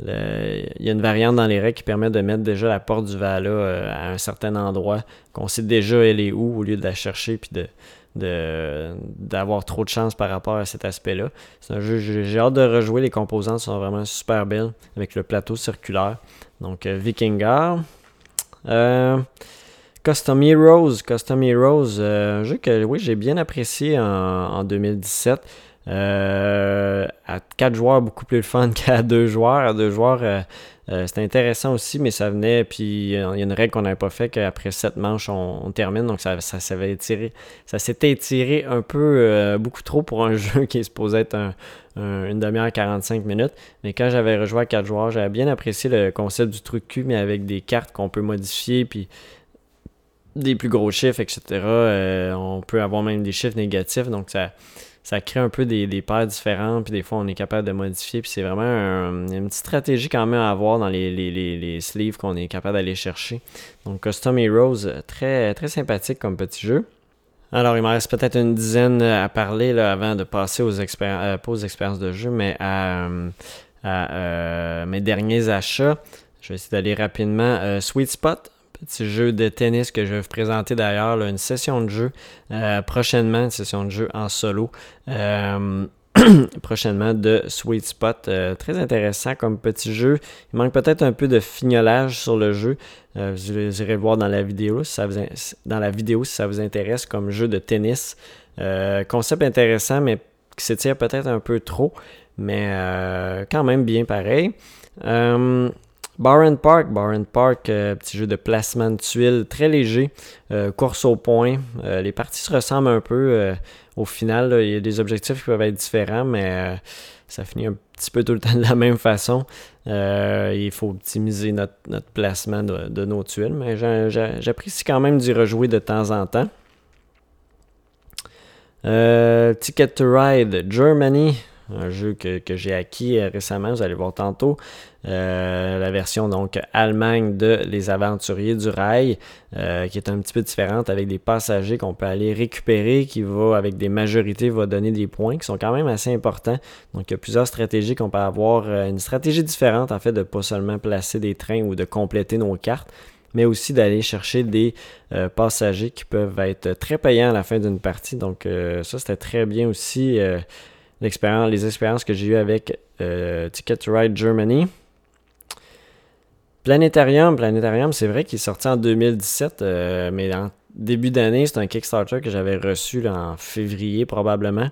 il y a une variante dans les règles qui permet de mettre déjà la porte du Vala euh, à un certain endroit, qu'on sait déjà elle est où, au lieu de la chercher puis de, d'avoir trop de chance par rapport à cet aspect-là. C'est un jeu, j'ai hâte de rejouer. Les composantes sont vraiment super belles avec le plateau circulaire. Donc, Vikingar. Euh, Custom Heroes, Custom Heroes, euh, un jeu que oui, j'ai bien apprécié en, 2017. Euh, à 4 joueurs, beaucoup plus fun qu'à 2 joueurs. À 2 joueurs, euh, c'était intéressant aussi, mais ça venait, puis il y a une règle qu'on n'avait pas fait qu'après 7 manches, on, termine. Donc ça, ça étiré. Ça s'était étiré un peu, beaucoup trop pour un jeu qui est supposé être une demi-heure 45 minutes. Mais quand j'avais rejoué à 4 joueurs, j'avais bien apprécié le concept du truc cul, mais avec des cartes qu'on peut modifier. Puis des plus gros chiffres, etc. Euh, on peut avoir même des chiffres négatifs, donc ça, ça crée un peu des, des paires différentes, puis des fois on est capable de modifier, puis c'est vraiment une petite stratégie quand même à avoir dans les, les, les, sleeves qu'on est capable d'aller chercher. Donc Custom Heroes, très, très sympathique comme petit jeu. Alors, il me reste peut-être une dizaine à parler là, avant de passer aux, euh, pas aux expériences de jeu, mais à, euh, mes derniers achats. Je vais essayer d'aller rapidement. Sweet Spot, petit jeu de tennis que je vais vous présenter d'ailleurs, une session de jeu euh, prochainement, une session de jeu en solo. Euh, prochainement de Sweet Spot. Euh, très intéressant comme petit jeu. Il manque peut-être un peu de fignolage sur le jeu. vous, irez voir dans la vidéo si ça vous, dans la vidéo si ça vous intéresse comme jeu de tennis. concept intéressant, mais qui s'étire peut-être un peu trop, mais quand même bien pareil. Barren Park, Barren Park, euh, petit jeu de placement de tuiles très léger, euh, course au point. Euh, les parties se ressemblent un peu. au final, il y a des objectifs qui peuvent être différents, mais ça finit un petit peu tout le temps de la même façon. il faut optimiser notre, placement de, nos tuiles, mais j'apprécie quand même d'y rejouer de temps en temps. Ticket to Ride Germany, un jeu que, j'ai acquis euh, récemment, vous allez voir tantôt. Euh, la version donc Allemagne de Les Aventuriers du Rail, euh, qui est un petit peu différente avec des passagers qu'on peut aller récupérer, qui va avec des majorités va donner des points qui sont quand même assez importants. Donc il y a plusieurs stratégies qu'on peut avoir, une stratégie différente en fait de pas seulement placer des trains ou de compléter nos cartes, mais aussi d'aller chercher des passagers qui peuvent être très payants à la fin d'une partie. Donc ça, c'était très bien aussi les expériences que j'ai eues avec euh, Ticket to Ride Germany. Planétarium, Planétarium, c'est vrai qu'il est sorti en 2017, euh, mais en début d'année, c'est un Kickstarter que j'avais reçu en février probablement,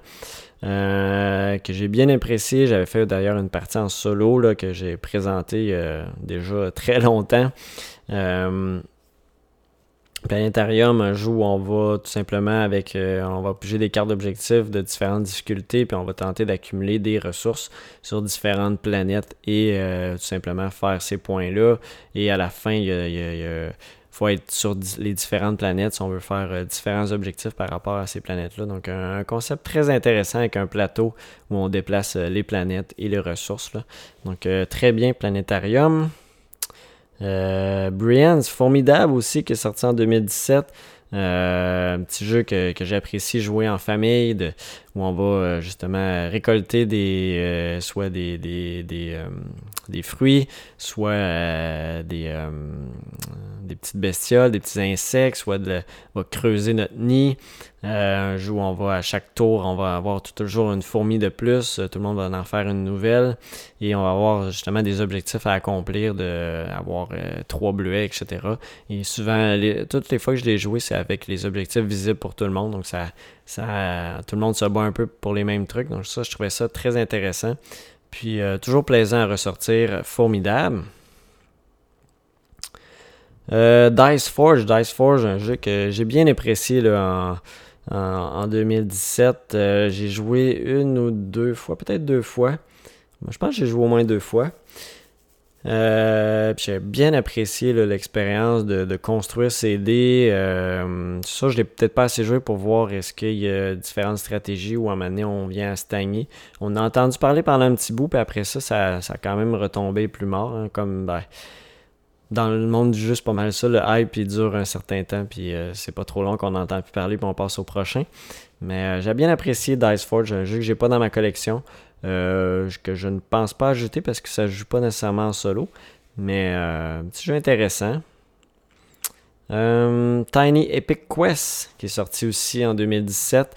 euh, que j'ai bien apprécié. J'avais fait d'ailleurs une partie en solo là, que j'ai présenté déjà très longtemps. Planetarium, un jeu où on va tout simplement avec, euh, on va piger des cartes d'objectifs de différentes difficultés, puis on va tenter d'accumuler des ressources sur différentes planètes et euh, tout simplement faire ces points-là. Et à la fin, il, faut être sur les différentes planètes si on veut faire euh, différents objectifs par rapport à ces planètes-là. Donc un, concept très intéressant avec un plateau où on déplace les planètes et les ressources. Donc très bien, Planétarium. Euh, Brian's, formidable aussi, qui est sorti en 2017. Euh, un petit jeu que, que j'apprécie jouer en famille, où on va euh, justement récolter des soit des, des, des fruits, soit des, des petites bestioles, des petits insectes, soit de, va creuser notre nid. un jeu où on va à chaque tour, on va avoir toujours une fourmi de plus, tout le monde va en faire une nouvelle et on va avoir justement des objectifs à accomplir, de avoir trois bleuets, etc. Et souvent, toutes les fois que je l'ai joué, c'est avec les objectifs visibles pour tout le monde, donc ça, tout le monde se bat un peu pour les mêmes trucs. Donc ça, je trouvais ça très intéressant. Puis euh, toujours plaisant à ressortir, formidable. Euh, Dice Forge, Dice Forge, un jeu que j'ai bien apprécié là, en, 2017. Euh, j'ai joué une ou deux fois, peut-être deux fois. je pense que j'ai joué au moins deux fois. Euh, j'ai bien apprécié l'expérience de, construire ces dés. Euh, ça, je l'ai peut-être pas assez joué pour voir est-ce qu'il y a différentes stratégies ou à un moment donné, on vient à stagner. On a entendu parler pendant un petit bout, puis après ça, ça, a quand même retombé plus mort. Hein, comme ben, dans le monde du jeu, c'est pas mal ça. Le hype, dure un certain temps, puis euh, c'est pas trop long qu'on n'entend plus parler, puis on passe au prochain. Mais j'ai bien apprécié Dice Forge, un jeu que j'ai pas dans ma collection. Euh, que je ne pense pas ajouter parce que ça ne joue pas nécessairement en solo. Mais euh, petit jeu intéressant. Euh, Tiny Epic Quest, qui est sorti aussi en 2017.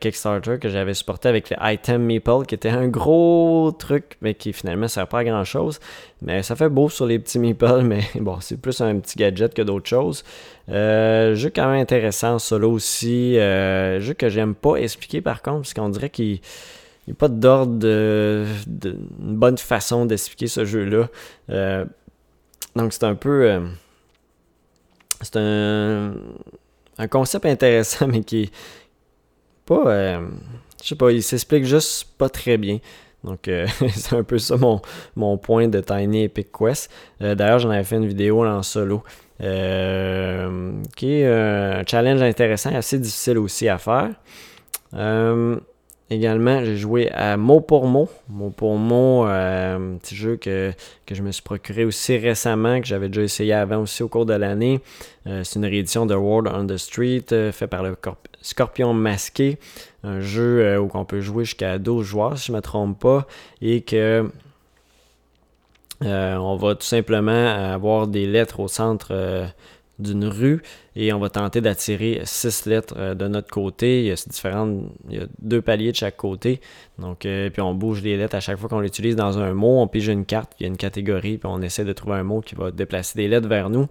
Kickstarter que j'avais supporté avec le Item Meeple, qui était un gros truc, mais qui finalement ne sert pas à grand chose. Mais ça fait beau sur les petits Meeples, mais bon, c'est plus un petit gadget que d'autres choses. jeu quand même intéressant solo aussi. jeu que j'aime pas expliquer par contre, parce qu'on dirait qu'il il n'y a pas d'ordre de, une bonne façon d'expliquer ce jeu-là. Euh, donc c'est un peu. Euh, c'est un, un, concept intéressant, mais qui est pas. Euh, je sais pas, il s'explique juste pas très bien. Donc c'est un peu ça mon, mon, point de Tiny Epic Quest. D'ailleurs, j'en avais fait une vidéo en solo. qui est un challenge intéressant assez difficile aussi à faire. Également, j'ai joué à Mot pour mot. Mot pour mot, euh, un petit jeu que, je me suis procuré aussi récemment, que j'avais déjà essayé avant aussi au cours de l'année. Euh, c'est une réédition de World on the Street, euh, fait par le Scorpion Masqué. Un jeu où on peut jouer jusqu'à 12 joueurs, si je ne me trompe pas. Et que on va tout simplement avoir des lettres au centre d'une rue et on va tenter d'attirer six lettres euh, de notre côté. Il y a différentes, il y a deux paliers de chaque côté. Donc, euh, puis on bouge les lettres à chaque fois qu'on l'utilise dans un mot. On pige une carte, il y a une catégorie, puis on essaie de trouver un mot qui va déplacer des lettres vers nous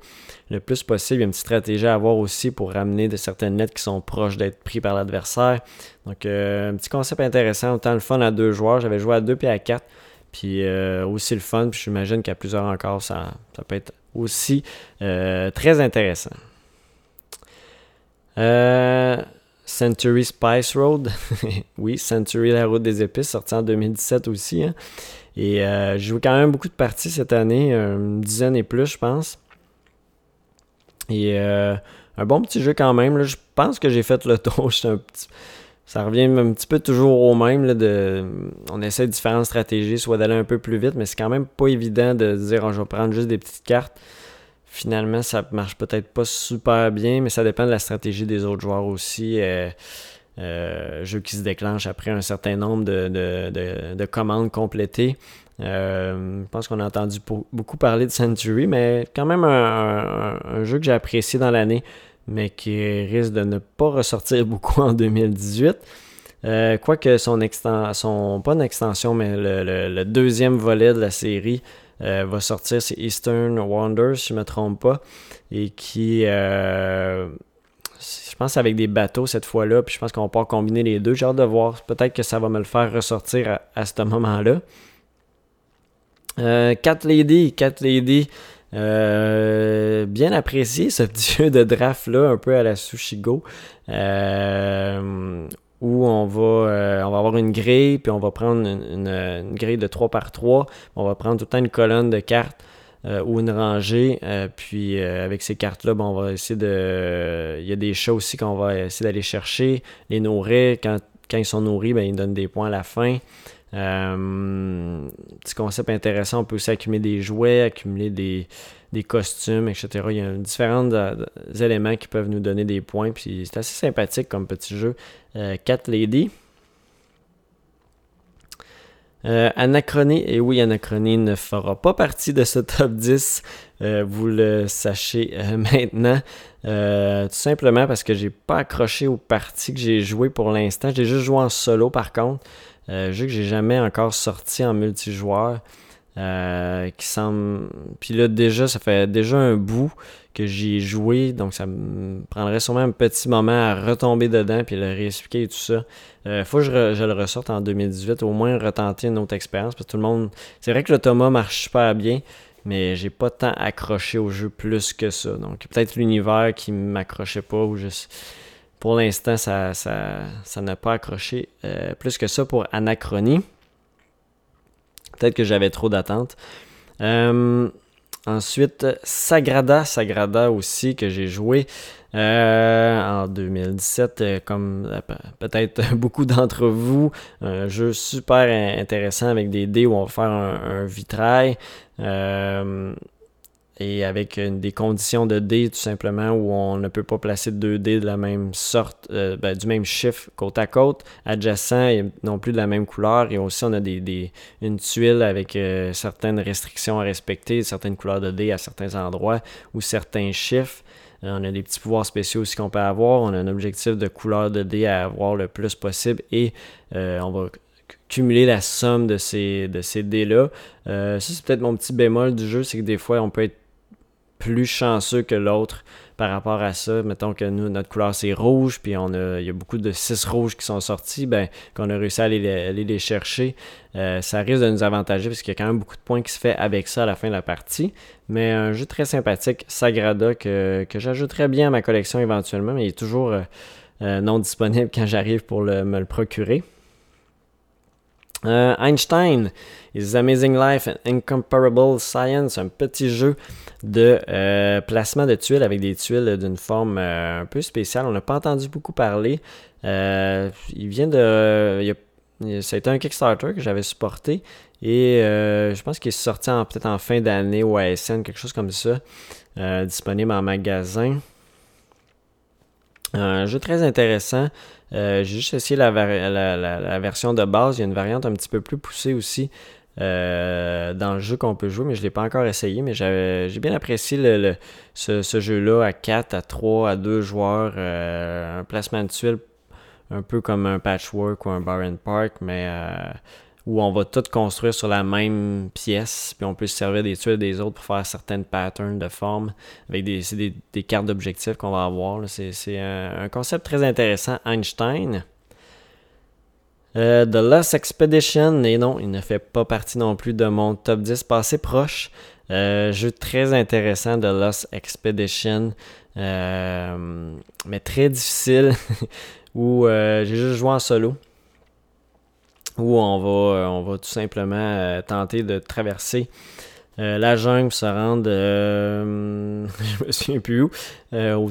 le plus possible. Il y a une petite stratégie à avoir aussi pour ramener de certaines lettres qui sont proches d'être pris par l'adversaire. Donc, euh, un petit concept intéressant, autant le fun à deux joueurs. J'avais joué à deux puis à quatre. Puis aussi le fun, puis j'imagine qu'à plusieurs encore, ça, ça peut être aussi euh, très intéressant. Euh, Century Spice Road. oui, Century La Route des Épices, sorti en 2017 aussi. Hein. Et euh, j'ai joué quand même beaucoup de parties cette année, une dizaine et plus, je pense. Et un bon petit jeu quand même. Je pense que j'ai fait le tour. un petit ça revient un petit peu toujours au même. de, on essaie différentes stratégies, soit d'aller un peu plus vite, mais c'est quand même pas évident de dire oh, je vais prendre juste des petites cartes. Finalement, ça marche peut-être pas super bien, mais ça dépend de la stratégie des autres joueurs aussi. Euh, euh jeu qui se déclenche après un certain nombre de, commandes complétées. Euh, je pense qu'on a entendu beaucoup parler de Century, mais quand même un jeu que j'ai apprécié dans l'année mais qui risque de ne pas ressortir beaucoup en 2018. Euh, quoique son extension, pas une extension, mais le, deuxième volet de la série euh, va sortir, c'est Eastern Wonders, si je ne me trompe pas, et qui, euh, je pense, avec des bateaux cette fois-là, puis je pense qu'on pouvoir combiner les deux. J'ai hâte de voir, peut-être que ça va me le faire ressortir à, à ce moment-là. Cat Lady, Cat Lady, euh, bien apprécié ce petit jeu de draft-là, un peu à la Sushigo. Euh, où on va, euh, on va avoir une grille, puis on va prendre une, grille de 3 par 3. On va prendre tout le temps une colonne de cartes ou une rangée. puis avec ces cartes-là, ben, on va essayer de. Il y a des chats aussi qu'on va essayer d'aller chercher, les nourrir. Quand, quand ils sont nourris, ben, ils donnent des points à la fin. Euh, petit concept intéressant, on peut aussi accumuler des jouets, accumuler des, costumes, etc. Il y a différents euh, éléments qui peuvent nous donner des points. Puis c'est assez sympathique comme petit jeu. Euh, Cat Lady. Anachronie, et oui, Anachronie ne fera pas partie de ce top 10, vous le sachez maintenant. tout simplement parce que j'ai pas accroché aux parties que j'ai jouées pour l'instant. J'ai juste joué en solo par contre. Euh, jeu que j'ai jamais encore sorti en multijoueur. Euh, qui semble. Puis là, déjà, ça fait déjà un bout que j'y ai joué, donc ça me prendrait sûrement un petit moment à retomber dedans puis le réexpliquer et tout ça. Euh, faut que je, le ressorte en 2018, au moins retenter une autre expérience, parce que tout le monde. C'est vrai que le Thomas marche super bien, mais j'ai pas tant accroché au jeu plus que ça. Donc peut-être l'univers qui m'accrochait pas ou juste pour l'instant, ça, ça, n'a pas accroché euh, plus que ça pour Anachronie. Peut-être que j'avais trop d'attentes. Euh, ensuite, Sagrada, Sagrada aussi, que j'ai joué euh, en 2017, comme peut-être beaucoup d'entre vous. Un jeu super intéressant avec des dés où on va faire un vitrail et avec des conditions de dés tout simplement où on ne peut pas placer deux dés de la même sorte, euh, ben, du même chiffre côte à côte, adjacent et non plus de la même couleur. Et aussi on a des, une tuile avec euh, certaines restrictions à respecter, certaines couleurs de dés à certains endroits ou certains chiffres. Euh, on a des petits pouvoirs spéciaux aussi qu'on peut avoir. On a un objectif de couleur de dés à avoir le plus possible et on va cumuler la somme de ces, de ces dés-là. ça, c'est peut-être mon petit bémol du jeu, c'est que des fois, on peut être plus chanceux que l'autre par rapport à ça. Mettons que nous, notre couleur c'est rouge, puis on a, il y a beaucoup de 6 rouges qui sont sortis, ben, qu'on a réussi à aller, les chercher. Euh, ça risque de nous avantager parce qu'il y a quand même beaucoup de points qui se fait avec ça à la fin de la partie. Mais un jeu très sympathique, Sagrada, que, que j'ajouterais bien à ma collection éventuellement, mais il est toujours euh, euh, non disponible quand j'arrive pour me le procurer. Einstein, His Amazing Life and Incomparable Science, un petit jeu de euh, placement de tuiles avec des tuiles d'une forme euh, un peu spéciale. On n'a pas entendu beaucoup parler. Euh, il vient de. ça a été un Kickstarter que j'avais supporté et je pense qu'il est sorti peut-être en fin d'année ou ASN, quelque chose comme ça, disponible en magasin. Un jeu très intéressant. J'ai juste essayé la, version de base. Il y a une variante un petit peu plus poussée aussi. Euh, dans le jeu qu'on peut jouer, mais je ne l'ai pas encore essayé. Mais j'ai bien apprécié ce, jeu-là à 4, à 3, à 2 joueurs. Euh, un placement de tuiles un peu comme un patchwork ou un bar park, mais euh, où on va tout construire sur la même pièce, puis on peut se servir des tuiles des autres pour faire certaines patterns de forme avec des, des, cartes d'objectifs qu'on va avoir. C'est un, un, concept très intéressant. Einstein. Euh, The Lost Expedition, et non, il ne fait pas partie non plus de mon top 10 passé proche. Euh, jeu très intéressant de Lost Expedition, euh, mais très difficile, où j'ai juste joué en solo, où on va, on va tout simplement tenter de traverser la jungle, se rendre, je me souviens plus où,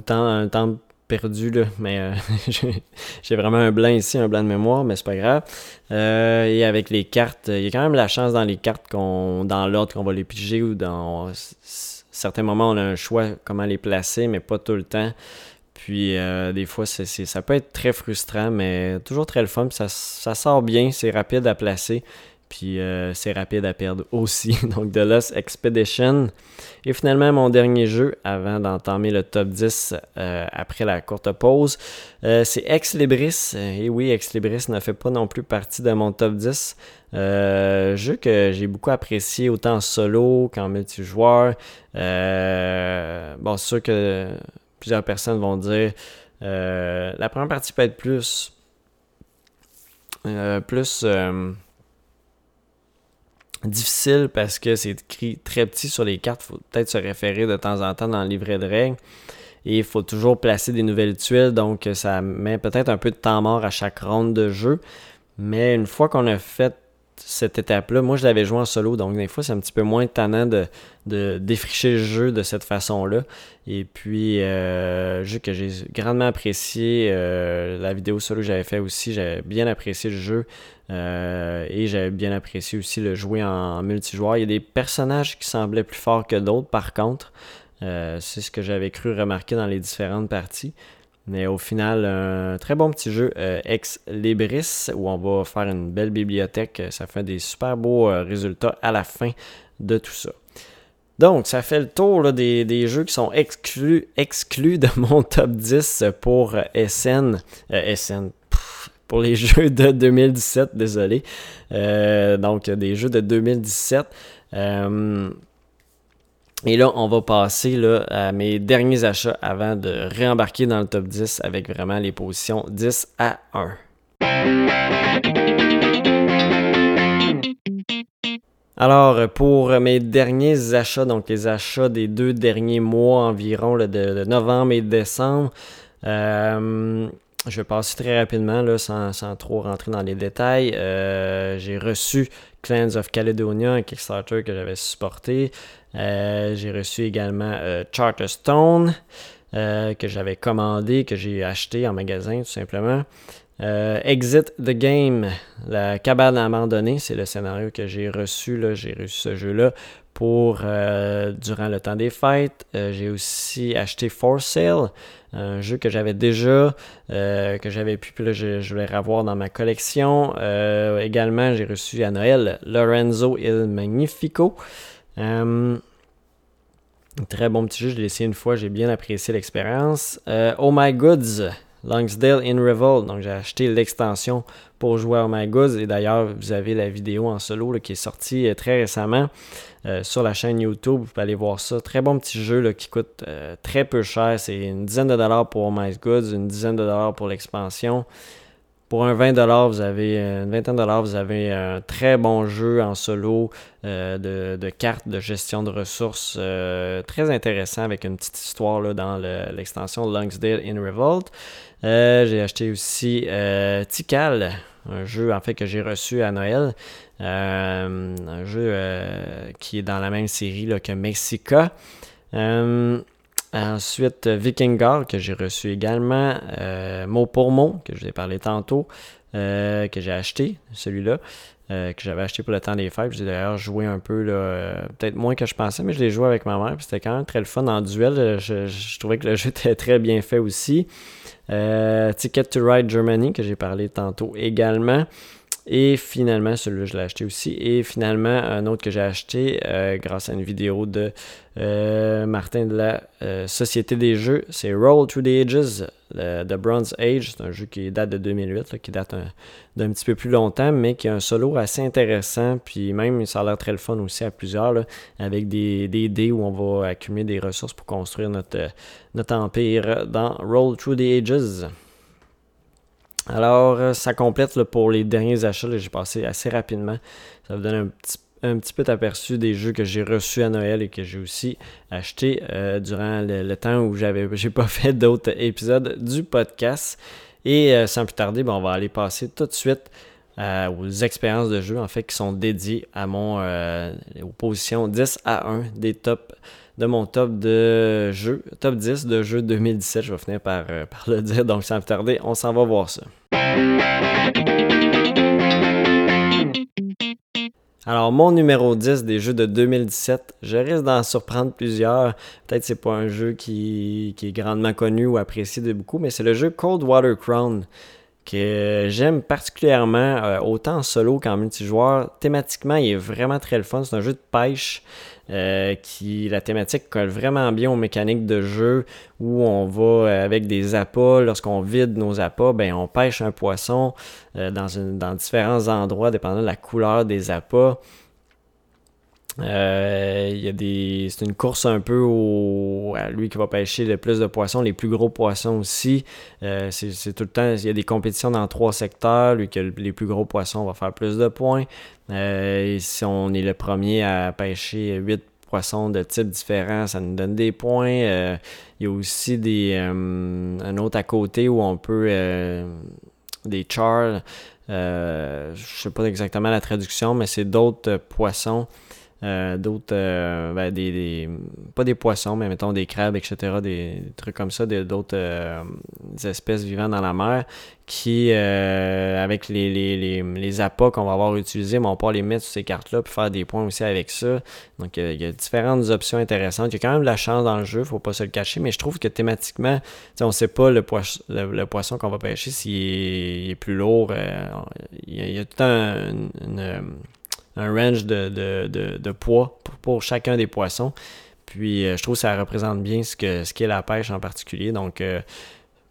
un temps perdu, là, mais euh, j'ai vraiment un blanc ici, un blanc de mémoire, mais c'est pas grave. Euh, et avec les cartes, il y a quand même la chance dans les cartes qu'on dans l'ordre qu'on va les piger ou dans certains moments on a un choix comment les placer, mais pas tout le temps. Puis euh, des fois, c'est, ça peut être très frustrant, mais toujours très le fun. ça, ça sort bien, c'est rapide à placer. Puis euh, c'est rapide à perdre aussi. Donc The Lost Expedition. Et finalement, mon dernier jeu, avant d'entamer le top 10 euh, après la courte pause, c'est Ex Libris. Et oui, Ex Libris ne fait pas non plus partie de mon top 10. jeu que j'ai beaucoup apprécié autant en solo qu'en multijoueur. bon, c'est sûr que plusieurs personnes vont dire la première partie peut être plus. plus difficile parce que c'est écrit très petit sur les cartes. Il faut peut-être se référer de temps en temps dans le livret de règles. Et il faut toujours placer des nouvelles tuiles, donc ça met peut-être un peu de temps mort à chaque ronde de jeu. Mais une fois qu'on a fait cette étape-là, moi je l'avais joué en solo, donc des fois c'est un petit peu moins tannant de, défricher le jeu de cette façon-là. Et puis, euh, jeu que j'ai grandement apprécié, euh, la vidéo solo que j'avais fait aussi, j'avais bien apprécié le jeu. Euh, et j'avais bien apprécié aussi le jouer en multijoueur. Il y a des personnages qui semblaient plus forts que d'autres, par contre. Euh, c'est ce que j'avais cru remarquer dans les différentes parties. Mais au final, un très bon petit jeu Ex Libris où on va faire une belle bibliothèque. Ça fait des super beaux résultats à la fin de tout ça. Donc, ça fait le tour des, jeux qui sont exclus, exclus de mon top 10 pour SN. SN, pour les jeux de 2017, désolé. Euh, donc, des jeux de 2017. Euh, et là, on va passer là, à mes derniers achats avant de réembarquer dans le top 10 avec vraiment les positions 10 à 1. Alors, pour mes derniers achats, donc les achats des deux derniers mois environ, de, novembre et décembre, euh, je vais passer très rapidement, là, sans, trop rentrer dans les détails. Euh, j'ai reçu Clans of Caledonia, un Kickstarter que j'avais supporté. Euh, j'ai reçu également euh, Charterstone, que j'avais commandé, que j'ai acheté en magasin tout simplement. Exit the Game, la cabane abandonnée, c'est le scénario que j'ai reçu. J'ai reçu ce jeu-là pour durant le temps des fêtes. j'ai aussi acheté For Sale, un jeu que j'avais déjà, euh, que j'avais pu, puis là, je, voulais revoir dans ma collection. Euh, également, j'ai reçu à Noël Lorenzo Il Magnifico. Euh, très bon petit jeu, je l'ai essayé une fois, j'ai bien apprécié l'expérience. oh My Goods, Longsdale in Revolt. Donc, j'ai acheté l'extension pour jouer à Oh My Goods. Et d'ailleurs, vous avez la vidéo en solo qui est sortie très récemment. Euh, sur la chaîne YouTube. Vous pouvez aller voir ça. Très bon petit jeu qui coûte euh, très peu cher. C'est une dizaine de dollars pour My Goods, une dizaine de dollars pour l'expansion. Pour un 20 vous avez euh, une vingtaine de dollars, vous avez un très bon jeu en solo de, cartes de gestion de ressources très intéressant avec une petite histoire là, dans l'extension Longsdale in Revolt. j'ai acheté aussi Tikal, un jeu en fait que j'ai reçu à Noël. Euh, un jeu euh, qui est dans la même série que Mexica. Euh, ensuite, Vikingar, que j'ai reçu également. mot pour mot, que je vous ai parlé tantôt, que j'ai acheté, celui-là. que j'avais acheté pour le temps des fêtes. J'ai d'ailleurs joué un peu, peut-être moins que je pensais, mais je l'ai joué avec ma mère. C'était quand même très le fun en duel. Je, trouvais que le jeu était très bien fait aussi. Ticket to Ride Germany, que j'ai parlé tantôt également. Et finalement, celui-là, je l'ai acheté aussi. Et finalement, un autre que j'ai acheté euh, grâce à une vidéo de euh, Martin de la euh, Société des Jeux, c'est Roll to the Ages, The Bronze Age. C'est un jeu qui date de 2008, qui date d'un petit peu plus longtemps, mais qui a un solo assez intéressant. Puis même, ça a l'air très fun aussi à plusieurs, avec des, des dés où on va accumuler des ressources pour construire notre, notre empire dans Roll to the Ages. Alors, euh, ça complète pour les derniers achats. J'ai passé assez rapidement. Ça vous donne un petit, un peu aperçu des jeux que j'ai reçus à Noël et que j'ai aussi acheté euh, durant le, temps où j'avais j'ai pas fait d'autres épisodes du podcast. Et euh, sans plus tarder, ben, on va aller passer tout de suite aux expériences de jeu en fait qui sont dédiées à aux positions 10 à 1 des tops de mon top de jeux, top 10 de jeux 2017. Je vais finir par, euh, par le dire, donc sans tarder, on s'en va voir ça. Alors, mon numéro 10 des jeux de 2017, je risque d'en surprendre plusieurs. Peut-être que c'est pas un jeu qui, qui, est grandement connu ou apprécié de beaucoup, mais c'est le jeu Cold Water Crown que j'aime particulièrement, euh, autant en solo qu'en multijoueur. Thématiquement, il est vraiment très le fun. C'est un jeu de pêche euh, qui la thématique colle vraiment bien aux mécaniques de jeu où on va euh, avec des appâts, lorsqu'on vide nos appâts, ben on pêche un poisson euh, dans, dans différents endroits dépendant de la couleur des appâts. A des. C'est une course un peu au, à lui qui va pêcher le plus de poissons, les plus gros poissons aussi. c'est, tout le temps. Il y a des compétitions dans trois secteurs. Lui qui a les plus gros poissons va faire plus de points. Euh, si on est le premier à pêcher 8 poissons de types différents, ça nous donne des points. Euh, il y a aussi des, euh, un autre à côté où on peut des chars. je sais pas exactement la traduction, mais c'est d'autres poissons d'autres, ben, des, pas des poissons, mais mettons des crabes, etc., des, trucs comme ça, d'autres espèces vivant dans la mer qui, avec les, les, les, appâts qu'on va avoir utilisés, on va les mettre sur ces cartes-là puis faire des points aussi avec ça. Donc, il y a différentes options intéressantes. Il y a quand même de la chance dans le jeu, faut pas se le cacher, mais je trouve que thématiquement, on sait pas le, le, poisson qu'on va pêcher s'il est, plus lourd. il, y a, tout un, un range de, poids pour, chacun des poissons. Puis euh, je trouve que ça représente bien ce que ce qu'est la pêche en particulier. Donc euh,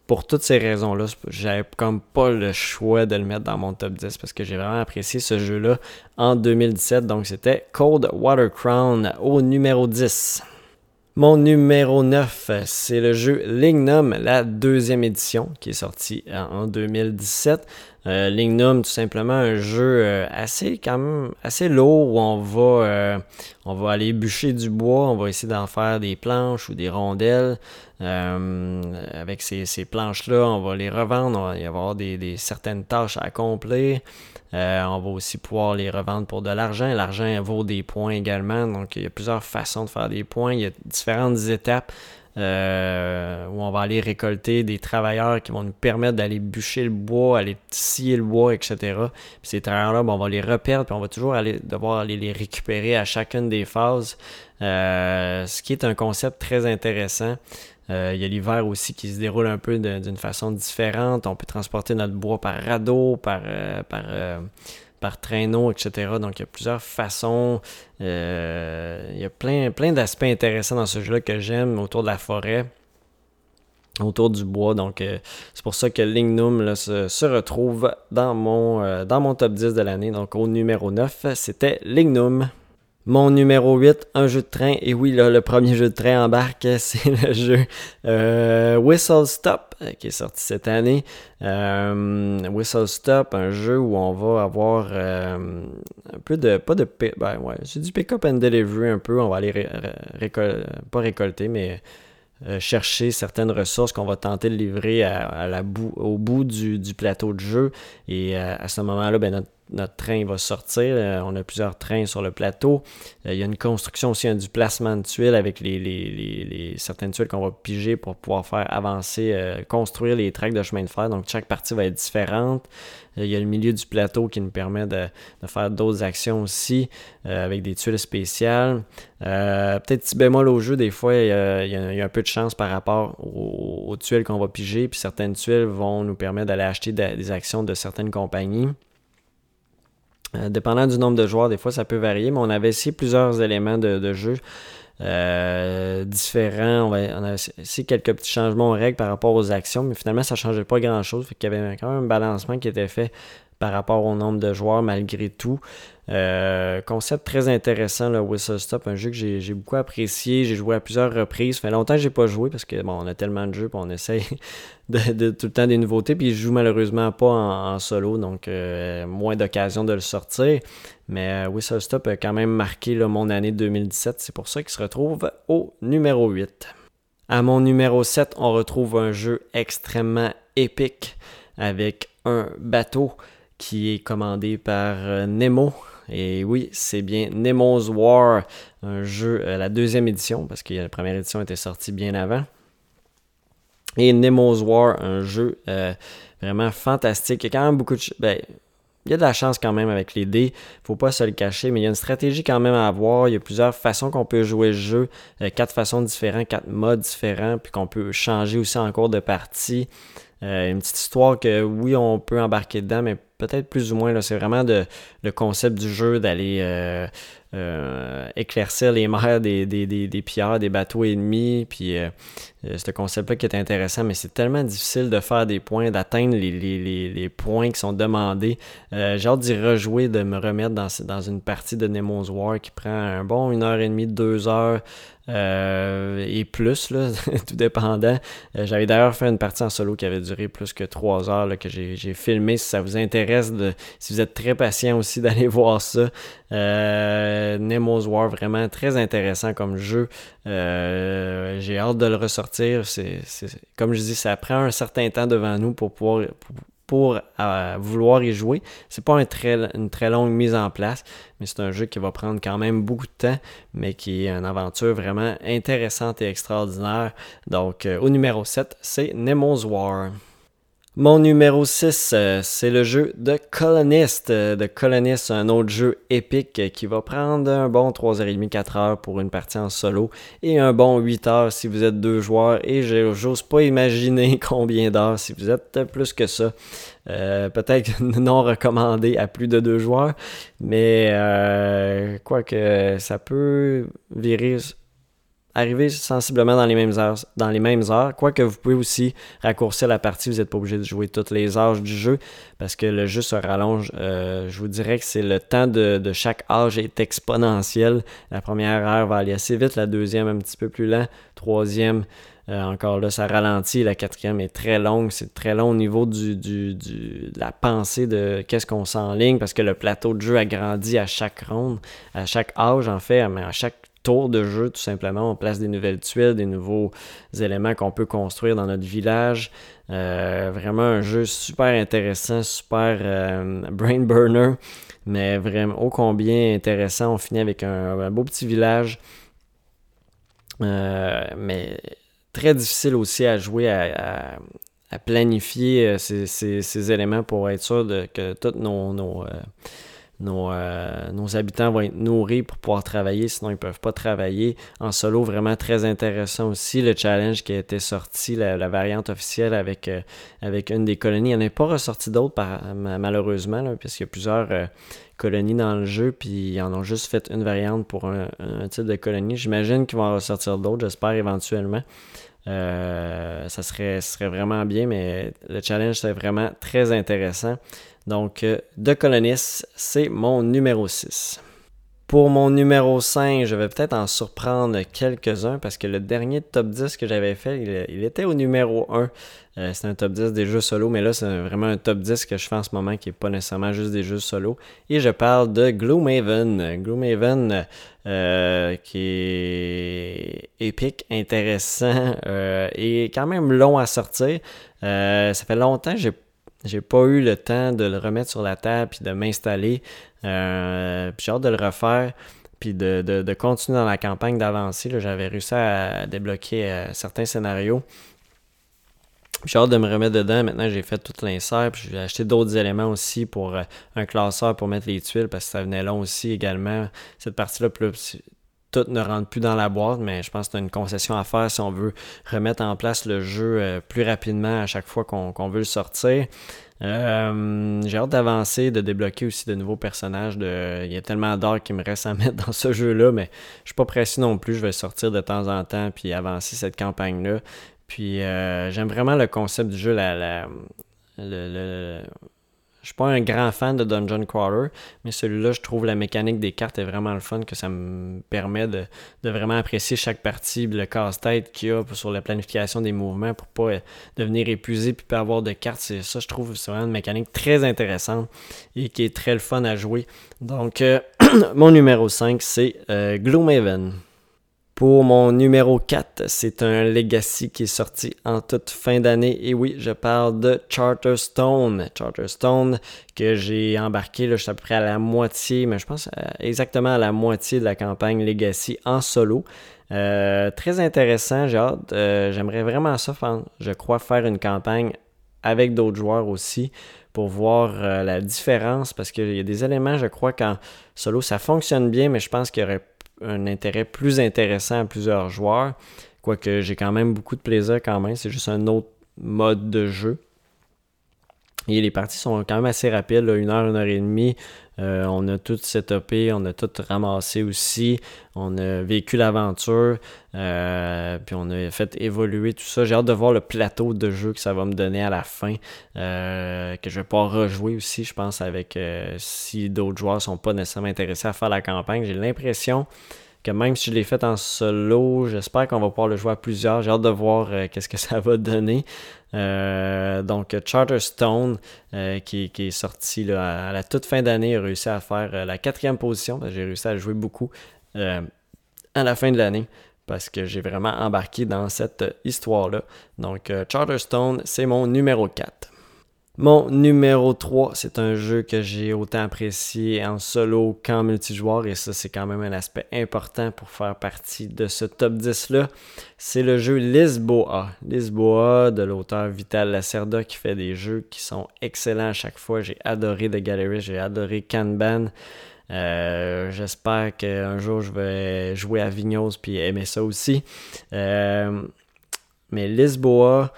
pour toutes ces raisons-là, j'avais comme pas le choix de le mettre dans mon top 10 parce que j'ai vraiment apprécié ce jeu-là en 2017. Donc c'était Cold Water Crown au numéro 10. Mon numéro 9, c'est le jeu Lignum, la deuxième édition qui est sortie en 2017. Euh, Lignum, tout simplement un jeu euh, assez quand même assez lourd où on va euh, on va aller bûcher du bois, on va essayer d'en faire des planches ou des rondelles. avec ces, planches-là, on va les revendre, on va y avoir des, certaines tâches à accomplir. on va aussi pouvoir les revendre pour de l'argent. L'argent vaut des points également, donc il y a plusieurs façons de faire des points. Il y a différentes étapes euh, où on va aller récolter des travailleurs qui vont nous permettre d'aller bûcher le bois, aller scier le bois, etc. Puis ces travailleurs-là, ben, on va les reperdre, puis on va toujours aller, devoir les récupérer à chacune des phases, euh, ce qui est un concept très intéressant. Euh, il y a l'hiver aussi qui se déroule un peu d'une façon différente. On peut transporter notre bois par radeau, par, par par traîneau, etc. Donc il y a plusieurs façons. Euh, il y a plein, plein d'aspects intéressants dans ce jeu-là que j'aime autour de la forêt autour du bois. Donc, euh, c'est pour ça que Lignum se, retrouve dans mon, euh, dans mon top 10 de l'année. Donc, au numéro 9, c'était Lignum. Mon numéro 8, un jeu de train. Et oui, là, le premier jeu de train embarque, c'est le jeu euh, Whistle Stop euh, qui est sorti cette année. Euh, Whistle Stop, un jeu où on va avoir un peu de. Pas de. Ben ouais, c'est du pick-up and delivery un peu. On va aller pas récolter, mais. chercher certaines ressources qu'on va tenter de livrer au bout du, du, plateau de jeu. Et à ce moment-là, ben, notre notre train va sortir. Euh, on a plusieurs trains sur le plateau. Euh, il y a une construction aussi, du placement de tuiles avec les, certaines tuiles qu'on va piger pour pouvoir faire avancer, euh, construire les tracks de chemin de fer. Donc chaque partie va être différente. il y a le milieu du plateau qui nous permet de, faire d'autres actions aussi avec des tuiles spéciales. Peut-être petit bémol au jeu, des fois, il y, a, un peu de chance par rapport aux, tuiles qu'on va piger. Puis certaines tuiles vont nous permettre d'aller acheter des actions de certaines compagnies. Euh, dépendant du nombre de joueurs, des fois ça peut varier, mais on avait essayé plusieurs éléments de, jeu euh, différents. On, a essayé quelques petits changements aux règles par rapport aux actions, mais finalement ça ne changeait pas grand chose. Qu'il y avait quand même un balancement qui était fait par rapport au nombre de joueurs malgré tout. Euh, concept très intéressant, le Whistle Stop, un jeu que j'ai beaucoup apprécié. J'ai joué à plusieurs reprises. Ça fait longtemps que j'ai pas joué parce que bon, on a tellement de jeux et on essaye de, tout le temps des nouveautés. Puis je joue malheureusement pas en, solo, donc euh, moins d'occasion de le sortir. Mais euh, Whistle Stop a quand même marqué mon année 2017. C'est pour ça qu'il se retrouve au numéro 8. À mon numéro 7, on retrouve un jeu extrêmement épique avec un bateau qui est commandé par Nemo. Et oui, c'est bien Nemo's War, un jeu, euh, la deuxième édition, parce que la première édition était sortie bien avant. Et Nemo's War, un jeu euh, vraiment fantastique. Il y a quand même beaucoup de... Ben, il y a de la chance quand même avec les dés, faut pas se le cacher, mais il y a une stratégie quand même à avoir. Il y a plusieurs façons qu'on peut jouer le jeu, quatre façons différentes, quatre modes différents, puis qu'on peut changer aussi en cours de partie. une petite histoire que oui, on peut embarquer dedans, mais peut-être plus ou moins. C'est vraiment de, le concept du jeu d'aller euh, euh, éclaircir les mers des, des, des, des, pierres, des bateaux ennemis. Puis euh, ce concept-là qui est intéressant, mais c'est tellement difficile de faire des points, d'atteindre les, les, les, points qui sont demandés. J'ai hâte d'y rejouer, de me remettre dans, dans une partie de Nemo's War qui prend un bon une heure et demie, deux heures. Et plus, là, tout dépendant. J'avais d'ailleurs fait une partie en solo qui avait duré plus que trois heures, que j'ai filmé. Si ça vous intéresse, si vous êtes très patient aussi d'aller voir ça. Euh, Nemo's War, vraiment très intéressant comme jeu. Euh, j'ai hâte de le ressortir. Comme je dis, ça prend un certain temps devant nous pour pouvoir, pour vouloir y jouer. C'est pas une très longue mise en place, mais c'est un jeu qui va prendre quand même beaucoup de temps, mais qui est une aventure vraiment intéressante et extraordinaire. Donc, au numéro 7, c'est Nemo's War. Mon numéro 6, euh, c'est le jeu de Colonist. Euh, de Colonist, un autre jeu épique qui va prendre un bon 3h30, 4h pour une partie en solo et un bon 8h si vous êtes deux joueurs. Et j'ose pas imaginer combien d'heures si vous êtes plus que ça. Euh, peut-être non recommandé à plus de deux joueurs, mais quoi que ça peut virer arriver sensiblement dans les mêmes heures, dans les mêmes heures. Quoique vous pouvez aussi raccourcir la partie, vous n'êtes pas obligé de jouer toutes les âges du jeu parce que le jeu se rallonge. Euh, je vous dirais que c'est le temps de, chaque âge est exponentiel. La première heure va aller assez vite, la deuxième un petit peu plus lent, troisième euh, encore là, ça ralentit. La quatrième est très longue. C'est très long au niveau du, de la pensée de qu'est-ce qu'on ligne parce que le plateau de jeu a grandi à chaque ronde, à chaque âge en fait, mais à chaque tour de jeu, tout simplement. On place des nouvelles tuiles, des nouveaux éléments qu'on peut construire dans notre village. Euh, vraiment un jeu super intéressant, super euh, brain burner, mais vraiment ô combien intéressant. On finit avec un, beau petit village, euh, mais très difficile aussi à jouer, à, planifier ces, éléments pour être sûr de, que tous nos, nos euh, nos, habitants vont être nourris pour pouvoir travailler, sinon ils ne peuvent pas travailler. En solo, vraiment très intéressant aussi, le challenge qui a été sorti, la, variante officielle avec, euh, avec une des colonies. Il n'y en a pas ressorti d'autres malheureusement, puisqu'il y a plusieurs euh, colonies dans le jeu, puis ils en ont juste fait une variante pour un, type de colonie. J'imagine qu'ils vont en ressortir d'autres, j'espère éventuellement. ça serait, serait vraiment bien, mais le challenge, c'est vraiment très intéressant. Donc, euh, de Colonis, c'est mon numéro 6. Pour mon numéro 5, je vais peut-être en surprendre quelques-uns parce que le dernier top 10 que j'avais fait, il, était au numéro 1. Euh, c'est un top 10 des jeux solo, mais là, c'est vraiment un top 10 que je fais en ce moment qui n'est pas nécessairement juste des jeux solo. Et je parle de Gloomhaven. Gloomhaven, euh, qui est épique, intéressant et quand même long à sortir. ça fait longtemps que j'ai j'ai pas eu le temps de le remettre sur la table puis de m'installer. Euh, puis j'ai hâte de le refaire puis de, continuer dans la campagne d'avancer. J'avais réussi à débloquer euh, certains scénarios. J'ai hâte de me remettre dedans. Maintenant, j'ai fait tout l'insert. Puis j'ai acheté d'autres éléments aussi pour euh, un classeur pour mettre les tuiles parce que ça venait long aussi également. Cette partie-là, plus tout ne rentre plus dans la boîte, mais je pense que c'est une concession à faire si on veut remettre en place le jeu euh, plus rapidement à chaque fois qu'on veut le sortir. Euh, j'ai hâte d'avancer, de débloquer aussi de nouveaux personnages. Il y a tellement d'or qui me reste à mettre dans ce jeu-là, mais je suis pas pressé non plus. Je vais sortir de temps en temps puis avancer cette campagne-là. Puis euh, j'aime vraiment le concept du jeu, la, la, le, je suis pas un grand fan de Dungeon Crawler, mais celui-là, je trouve la mécanique des cartes est vraiment le fun, que ça me permet de, vraiment apprécier chaque partie, le casse-tête qu'il y a sur la planification des mouvements pour pas euh, devenir épuisé puis pas avoir de cartes. Ça, je trouve, c'est vraiment une mécanique très intéressante et qui est très le fun à jouer. Donc, euh, mon numéro 5, c'est euh, Gloomhaven. Pour mon numéro 4, c'est un Legacy qui est sorti en toute fin d'année. Et oui, je parle de Charterstone. Charterstone que j'ai embarqué, là, je suis à peu près à la moitié, mais je pense euh, exactement à la moitié de la campagne Legacy en solo. Euh, très intéressant, j'ai hâte. Euh, j'aimerais vraiment ça, je crois, faire une campagne avec d'autres joueurs aussi pour voir la différence parce qu'il y a des éléments, je crois, qu'en solo ça fonctionne bien, mais je pense qu'il y aurait un intérêt plus intéressant à plusieurs joueurs. Quoique j'ai quand même beaucoup de plaisir quand même. C'est juste un autre mode de jeu. Et les parties sont quand même assez rapides, une heure, une heure et demie. Euh, on a tout setupé, on a tout ramassé aussi. On a vécu l'aventure, euh, puis on a fait évoluer tout ça. J'ai hâte de voir le plateau de jeu que ça va me donner à la fin, euh, que je vais pouvoir rejouer aussi, je pense, avec si d'autres joueurs sont pas nécessairement intéressés à faire la campagne. J'ai l'impression que même si je l'ai fait en solo, j'espère qu'on va pouvoir le jouer à plusieurs. J'ai hâte de voir euh, qu'est-ce que ça va donner. Euh, donc Charterstone, euh, qui, est sorti à la toute fin d'année, a réussi à faire la quatrième position. J'ai réussi à jouer beaucoup à la fin de l'année parce que j'ai vraiment embarqué dans cette histoire-là. Donc Charterstone, c'est mon numéro 4. Mon numéro 3, c'est un jeu que j'ai autant apprécié en solo qu'en multijoueur et ça c'est quand même un aspect important pour faire partie de ce top 10 là. C'est le jeu Lisboa. Lisboa de l'auteur Vital Lacerda qui fait des jeux qui sont excellents à chaque fois. J'ai adoré The Gallery, j'ai adoré Kanban. Euh, j'espère qu'un jour je vais jouer à Vignos puis aimer ça aussi. Euh, mais Lisboa,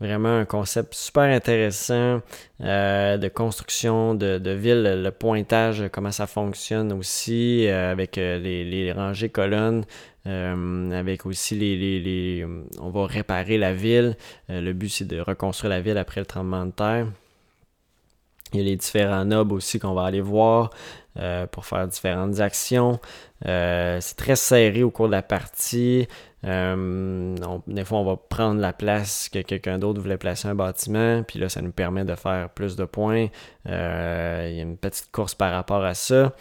Vraiment un concept super intéressant euh, de construction de, de, ville, le pointage, comment ça fonctionne aussi, euh, avec euh, les, les, rangées colonnes, avec aussi les, les, les, On va réparer la ville. le but, c'est de reconstruire la ville après le tremblement de terre. Il y a les différents nobs aussi qu'on va aller voir pour faire différentes actions. c'est très serré au cours de la partie. Euh, des fois, on va prendre la place que quelqu'un d'autre voulait placer un bâtiment, puis là, ça nous permet de faire plus de points. Euh, il y a une petite course par rapport à ça.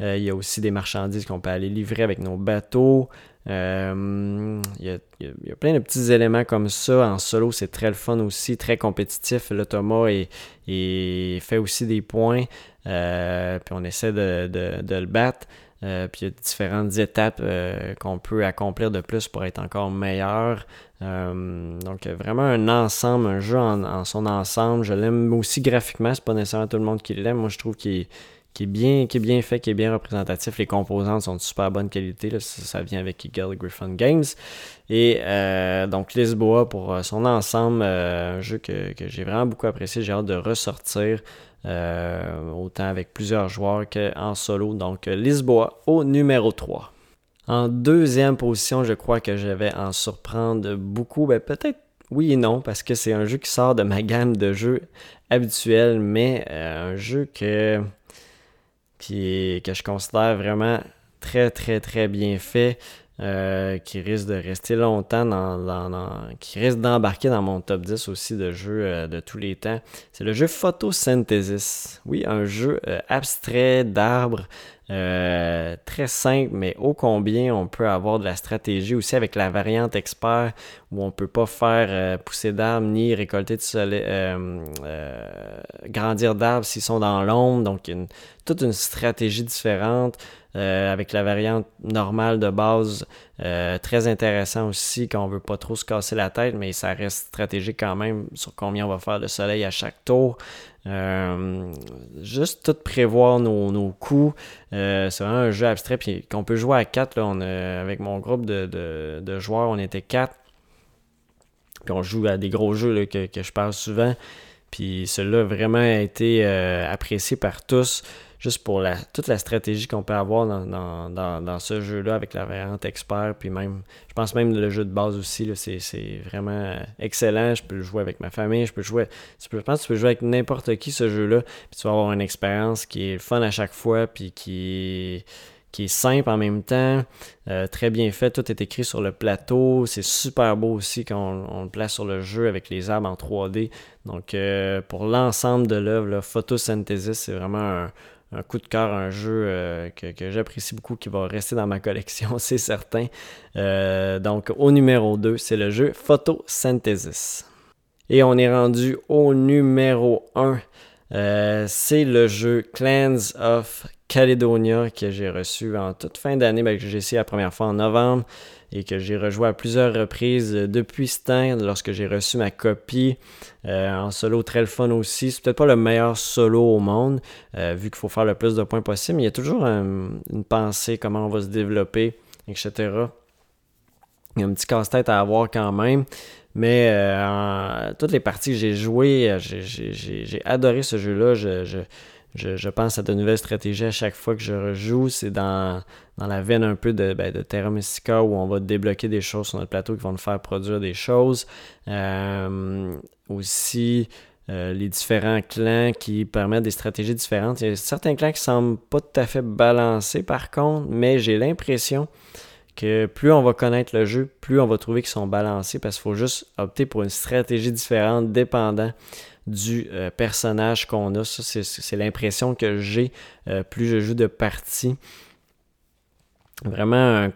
Euh, il y a aussi des marchandises qu'on peut aller livrer avec nos bateaux. il, y a, plein de petits éléments comme ça. En solo, c'est très le fun aussi, très compétitif. Le Thomas est, fait aussi des points. puis on essaie de le battre. Euh, puis il y a différentes étapes euh, qu'on peut accomplir de plus pour être encore meilleur. Euh, donc vraiment un ensemble, un jeu en, son ensemble. Je l'aime aussi graphiquement, c'est pas nécessairement tout le monde qui l'aime. Moi je trouve qu'il est, bien, est bien fait, qui est bien représentatif. Les composantes sont de super bonne qualité. Ça, vient avec Eagle Griffin Games. Et donc Lisboa pour son ensemble, un jeu que, que j'ai vraiment beaucoup apprécié. J'ai hâte de ressortir. Euh, autant avec plusieurs joueurs qu'en solo. Donc Lisboa au numéro 3. En deuxième position, je crois que je vais en surprendre beaucoup. Ben, peut-être oui et non, parce que c'est un jeu qui sort de ma gamme de jeux habituels, mais euh, un jeu qui que je considère vraiment très très très bien fait. Euh, qui risque de rester longtemps dans, qui risque d'embarquer dans mon top 10 aussi de jeux euh, de tous les temps. C'est le jeu Photosynthesis. Oui, un jeu euh, abstrait d'arbres euh, très simple, mais ô combien on peut avoir de la stratégie aussi avec la variante expert où on peut pas faire euh, pousser d'arbres ni récolter de soleil, euh, grandir d'arbres s'ils sont dans l'ombre. Donc, une, toute une stratégie différente. avec la variante normale de base, très intéressant aussi quand on veut pas trop se casser la tête, mais ça reste stratégique quand même sur combien on va faire de soleil à chaque tour. Euh, juste tout prévoir nos, nos coups. Euh, c'est vraiment un jeu abstrait puis qu'on peut jouer à 4. Là, on avec mon groupe de, de, joueurs, on était 4. Puis on joue à des gros jeux là, que, que, je parle souvent. Puis celui-là a vraiment été euh, apprécié par tous juste pour la, toute la stratégie qu'on peut avoir dans, ce jeu-là avec la variante expert, puis même, je pense même le jeu de base aussi, c'est vraiment excellent. Je peux le jouer avec ma famille, je peux jouer, je pense que tu peux jouer avec n'importe qui ce jeu-là, puis tu vas avoir une expérience qui est fun à chaque fois, puis qui qui est simple en même temps, euh, très bien fait, tout est écrit sur le plateau, c'est super beau aussi quand on, le place sur le jeu avec les arbres en 3D. Donc euh, pour l'ensemble de l'œuvre, Photosynthesis, c'est vraiment un, un coup de cœur, un jeu euh, que, j'apprécie beaucoup, qui va rester dans ma collection, c'est certain. Euh, donc au numéro 2, c'est le jeu Photosynthesis. Et on est rendu au numéro 1. Euh, c'est le jeu Clans of Caledonia que j'ai reçu en toute fin d'année, ben, que j'ai essayé la première fois en novembre et que j'ai rejoué à plusieurs reprises depuis ce temps lorsque j'ai reçu ma copie euh, en solo très le fun aussi. C'est peut-être pas le meilleur solo au monde euh, vu qu'il faut faire le plus de points possible, il y a toujours une pensée comment on va se développer, etc. Il y a un petit casse-tête à avoir quand même. Mais euh, toutes les parties que j'ai jouées, j'ai adoré ce jeu-là. je, je, pense à de nouvelles stratégies à chaque fois que je rejoue. C'est dans, la veine un peu de, ben, de Terra Mystica où on va débloquer des choses sur notre plateau qui vont nous faire produire des choses. Euh, aussi, euh, les différents clans qui permettent des stratégies différentes. Il y a certains clans qui semblent pas tout à fait balancés par contre, mais j'ai l'impression que plus on va connaître le jeu, plus on va trouver qu'ils sont balancés parce qu'il faut juste opter pour une stratégie différente dépendant du euh, personnage qu'on a. Ça, c'est l'impression que j'ai euh, plus je joue de parties. Vraiment,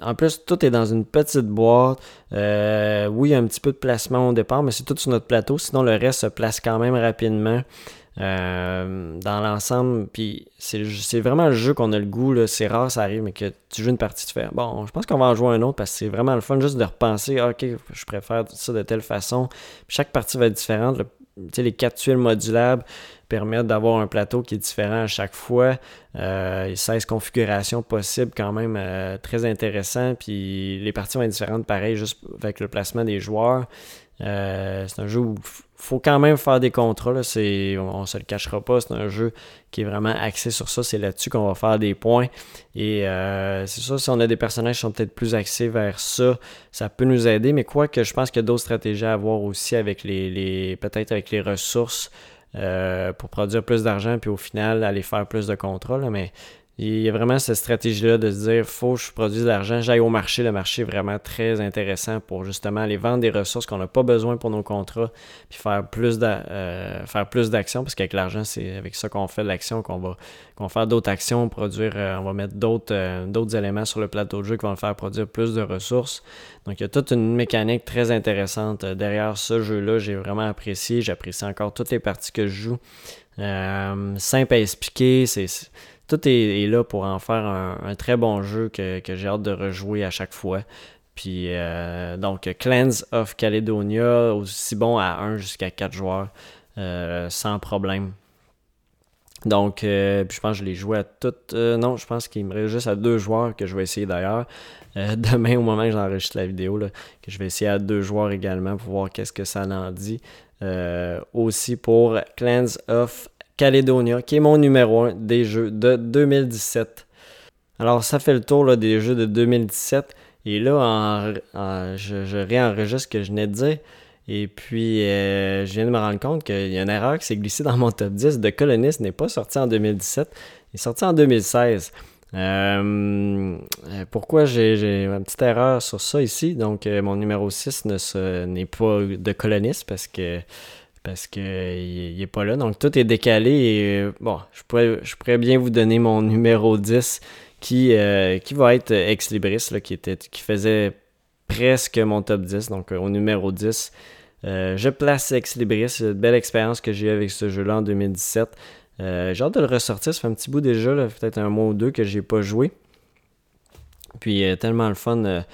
en plus, tout est dans une petite boîte. Euh, oui, un petit peu de placement au départ, mais c'est tout sur notre plateau. Sinon, le reste se place quand même rapidement. Euh, dans l'ensemble, puis c'est vraiment le jeu qu'on a le goût, c'est rare ça arrive, mais que tu joues une partie, tu fais bon, je pense qu'on va en jouer un autre parce que c'est vraiment le fun juste de repenser, ah, ok, je préfère ça de telle façon. chaque partie va être différente. Les tuiles modulables permettent d'avoir un plateau qui est différent à chaque fois. Euh, 16 configurations possibles quand même euh, très intéressant. Puis les parties vont être différentes pareil juste avec le placement des joueurs. Euh, c'est un jeu où faut quand même faire des contrats. Là. C'est, on, ne se le cachera pas. C'est un jeu qui est vraiment axé sur ça. C'est là-dessus qu'on va faire des points. Et euh, c'est ça, si on a des personnages qui sont peut-être plus axés vers ça, ça peut nous aider. Mais quoi que je pense qu'il y a d'autres stratégies à avoir aussi avec les peut-être avec les ressources euh, pour produire plus d'argent, puis au final aller faire plus de contrats. mais il y a vraiment cette stratégie-là de se dire faut que je produise de l'argent, j'aille au marché. Le marché est vraiment très intéressant pour justement aller vendre des ressources qu'on n'a pas besoin pour nos contrats, puis faire plus euh, d'actions, parce qu'avec l'argent, c'est avec ça qu'on fait de l'action, qu'on va, faire d'autres actions, produire, euh, on va mettre d'autres, euh, d'autres éléments sur le plateau de jeu qui vont le faire produire plus de ressources. Donc il y a toute une mécanique très intéressante derrière ce jeu-là. J'ai vraiment apprécié. J'apprécie encore toutes les parties que je joue. simple à expliquer, tout est, là pour en faire un, très bon jeu que, j'ai hâte de rejouer à chaque fois. Puis euh, donc Clans of Caledonia, aussi bon à 1 jusqu'à 4 joueurs, euh, sans problème. Donc, euh, je pense que je l'ai joué à toutes. non, je pense qu'il me reste juste à deux joueurs que je vais essayer d'ailleurs. demain, au moment où j'enregistre la vidéo, que je vais essayer à deux joueurs également pour voir qu'est-ce que ça en dit. aussi pour Clans of Caledonia, qui est mon numéro 1 des jeux de 2017. Alors, ça fait le tour des jeux de 2017. Et là, je, réenregistre ce que je venais de dire. Et puis, euh, je viens de me rendre compte qu'il y a une erreur qui s'est glissée dans mon top 10. De Colonist n'est pas sorti en 2017, il est sorti en 2016. Euh, pourquoi j'ai une petite erreur sur ça ici? Donc, euh, mon numéro 6 n'est pas de Colonist parce que parce qu'il n'est pas là. Donc tout est décalé et euh, bon, je pourrais, je pourrais bien vous donner mon numéro 10 qui, euh, qui va être Ex Libris, qui, était, qui faisait presque mon top 10. Donc euh, au numéro 10, je place Ex Libris. Une belle expérience que j'ai eue avec ce jeu-là en 2017. j'ai hâte de le ressortir. Ça fait un petit bout déjà, peut-être un mois ou deux que j'ai pas joué. Puis tellement le fun,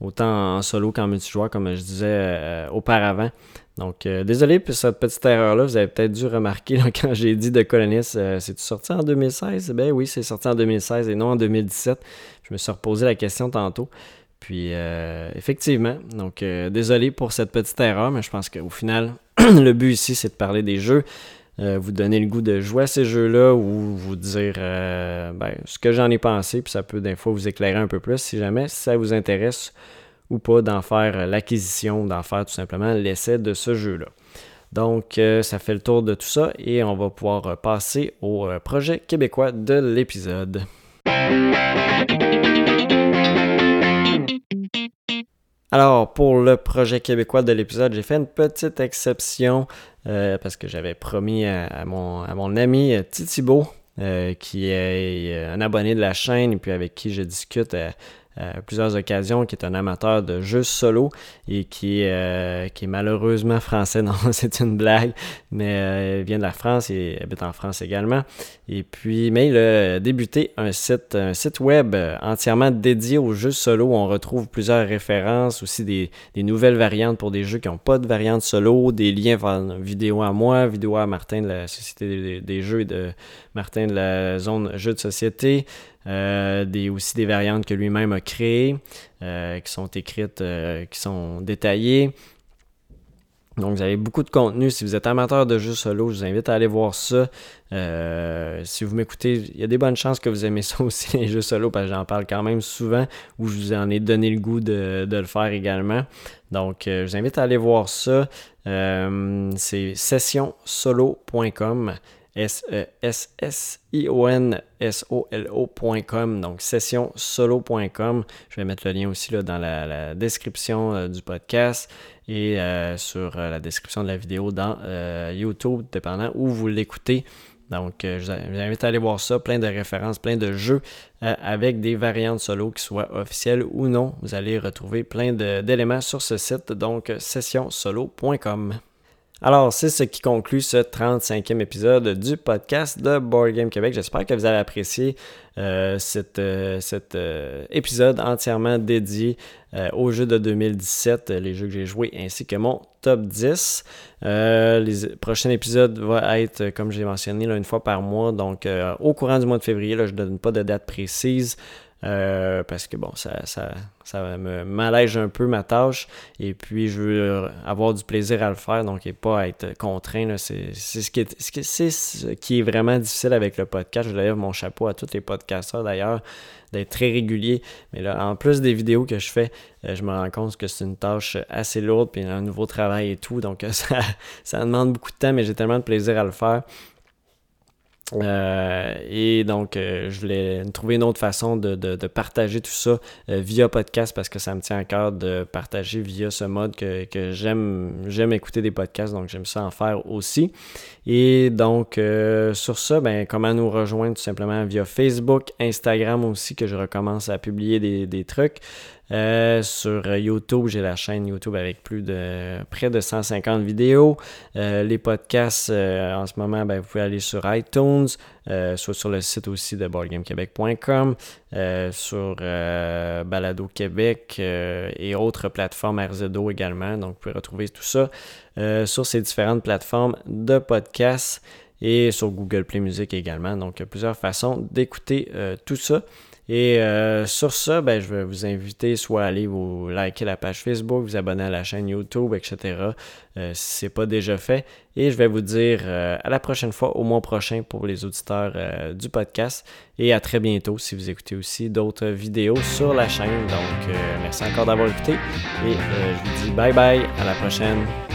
autant en solo qu'en multijoueur, comme je disais auparavant. Donc, euh, désolé pour cette petite erreur-là. Vous avez peut-être dû remarquer quand j'ai dit de Colonis, euh, c'est-tu sorti en 2016? Ben oui, c'est sorti en 2016 et non en 2017. Je me suis reposé la question tantôt. Puis, euh, effectivement, donc désolé pour cette petite erreur, mais je pense qu'au final, le but ici, c'est de parler des jeux, vous donner le goût de jouer à ces jeux-là ou vous dire ben, ce que j'en ai pensé, puis ça peut des fois vous éclairer un peu plus si jamais ça vous intéresse ou pas d'en faire l'acquisition, d'en faire tout simplement l'essai de ce jeu-là. Donc, euh, ça fait le tour de tout ça et on va pouvoir euh, passer au euh, projet québécois de l'épisode. Alors, pour le projet québécois de l'épisode, j'ai fait une petite exception parce que j'avais promis à, mon, à, mon, ami Titibo, qui est un abonné de la chaîne et puis avec qui je discute euh, plusieurs occasions, qui est un amateur de jeux solo et qui, euh, qui est malheureusement français. Non, c'est une blague, mais euh, il vient de la France et habite en France également. Et puis, mais il a débuté un site, un site web entièrement dédié aux jeux solo on retrouve plusieurs références, aussi des, des nouvelles variantes pour des jeux qui n'ont pas de variante solo, des liens vers vidéo à moi, vidéo à Martin de la Société des, des Jeux et de Martin de la zone Jeux de société. Euh, des, aussi des variantes que lui-même a créées, euh, qui sont écrites, euh, qui sont détaillées. Donc, vous avez beaucoup de contenu. Si vous êtes amateur de jeux solo, je vous invite à aller voir ça. si vous m'écoutez, il y a des bonnes chances que vous aimez ça aussi, les jeux solo, parce que j'en parle quand même souvent, ou je vous en ai donné le goût de, de le faire également. Donc, je vous invite à aller voir ça. C'est sessionsolo.com. S-E-S-S-I-O-N-S-O-L-O.com, donc sessionsolo.com. Je vais mettre le lien aussi dans la, description euh, du podcast et euh, sur euh, la description de la vidéo dans YouTube, dépendant où vous l'écoutez. Donc, je vous invite à aller voir ça. Plein de références, plein de jeux avec des variantes solo qui soient officielles ou non. Vous allez retrouver plein d'éléments sur ce site, donc sessionsolo.com. Alors, c'est ce qui conclut ce 35e épisode du podcast de Board Game Québec. J'espère que vous avez apprécié euh, cet, euh, euh, épisode entièrement dédié aux jeux de 2017, les jeux que j'ai joués, ainsi que mon top 10. les prochains épisodes vont être, comme j'ai mentionné, une fois par mois, donc au courant du mois de février. Je ne donne pas de date précise. Euh, parce que bon, ça, ça, ça me m'allège un peu ma tâche et puis je veux avoir du plaisir à le faire donc et pas être contraint. C'est ce, qui est, ce, qui est vraiment difficile avec le podcast. Je lève mon chapeau à tous les podcasteurs d'ailleurs d'être très régulier. Mais là, en plus des vidéos que je fais, euh, je me rends compte que c'est une tâche assez lourde, puis un nouveau travail et tout. Donc ça, ça demande beaucoup de temps, mais j'ai tellement de plaisir à le faire. Euh, et donc, euh, je voulais trouver une autre façon de, partager tout ça euh, via podcast parce que ça me tient à cœur de partager via ce mode que, j'aime j'aime écouter des podcasts, donc j'aime ça en faire aussi. Et donc, sur ça, ben, comment nous rejoindre tout simplement via Facebook, Instagram aussi, que je recommence à publier des, des trucs. Euh, sur YouTube, j'ai la chaîne YouTube avec plus de près de 150 vidéos. Euh, les podcasts, euh, en ce moment, ben, vous pouvez aller sur iTunes, soit sur le site aussi de boardgamequebec.com, sur Balado Québec et autres plateformes RZO également. Donc, vous pouvez retrouver tout ça sur ces différentes plateformes de podcasts et sur Google Play Music également. Donc, il y a plusieurs façons d'écouter tout ça. Et euh, sur ça, ben, je vais vous inviter soit à aller vous liker la page Facebook, vous abonner à la chaîne YouTube, etc. Euh, si ce n'est pas déjà fait. Et je vais vous dire euh, à la prochaine fois, au mois prochain pour les auditeurs du podcast. Et à très bientôt si vous écoutez aussi d'autres vidéos sur la chaîne. Donc, merci encore d'avoir écouté. Et je vous dis bye bye, à la prochaine.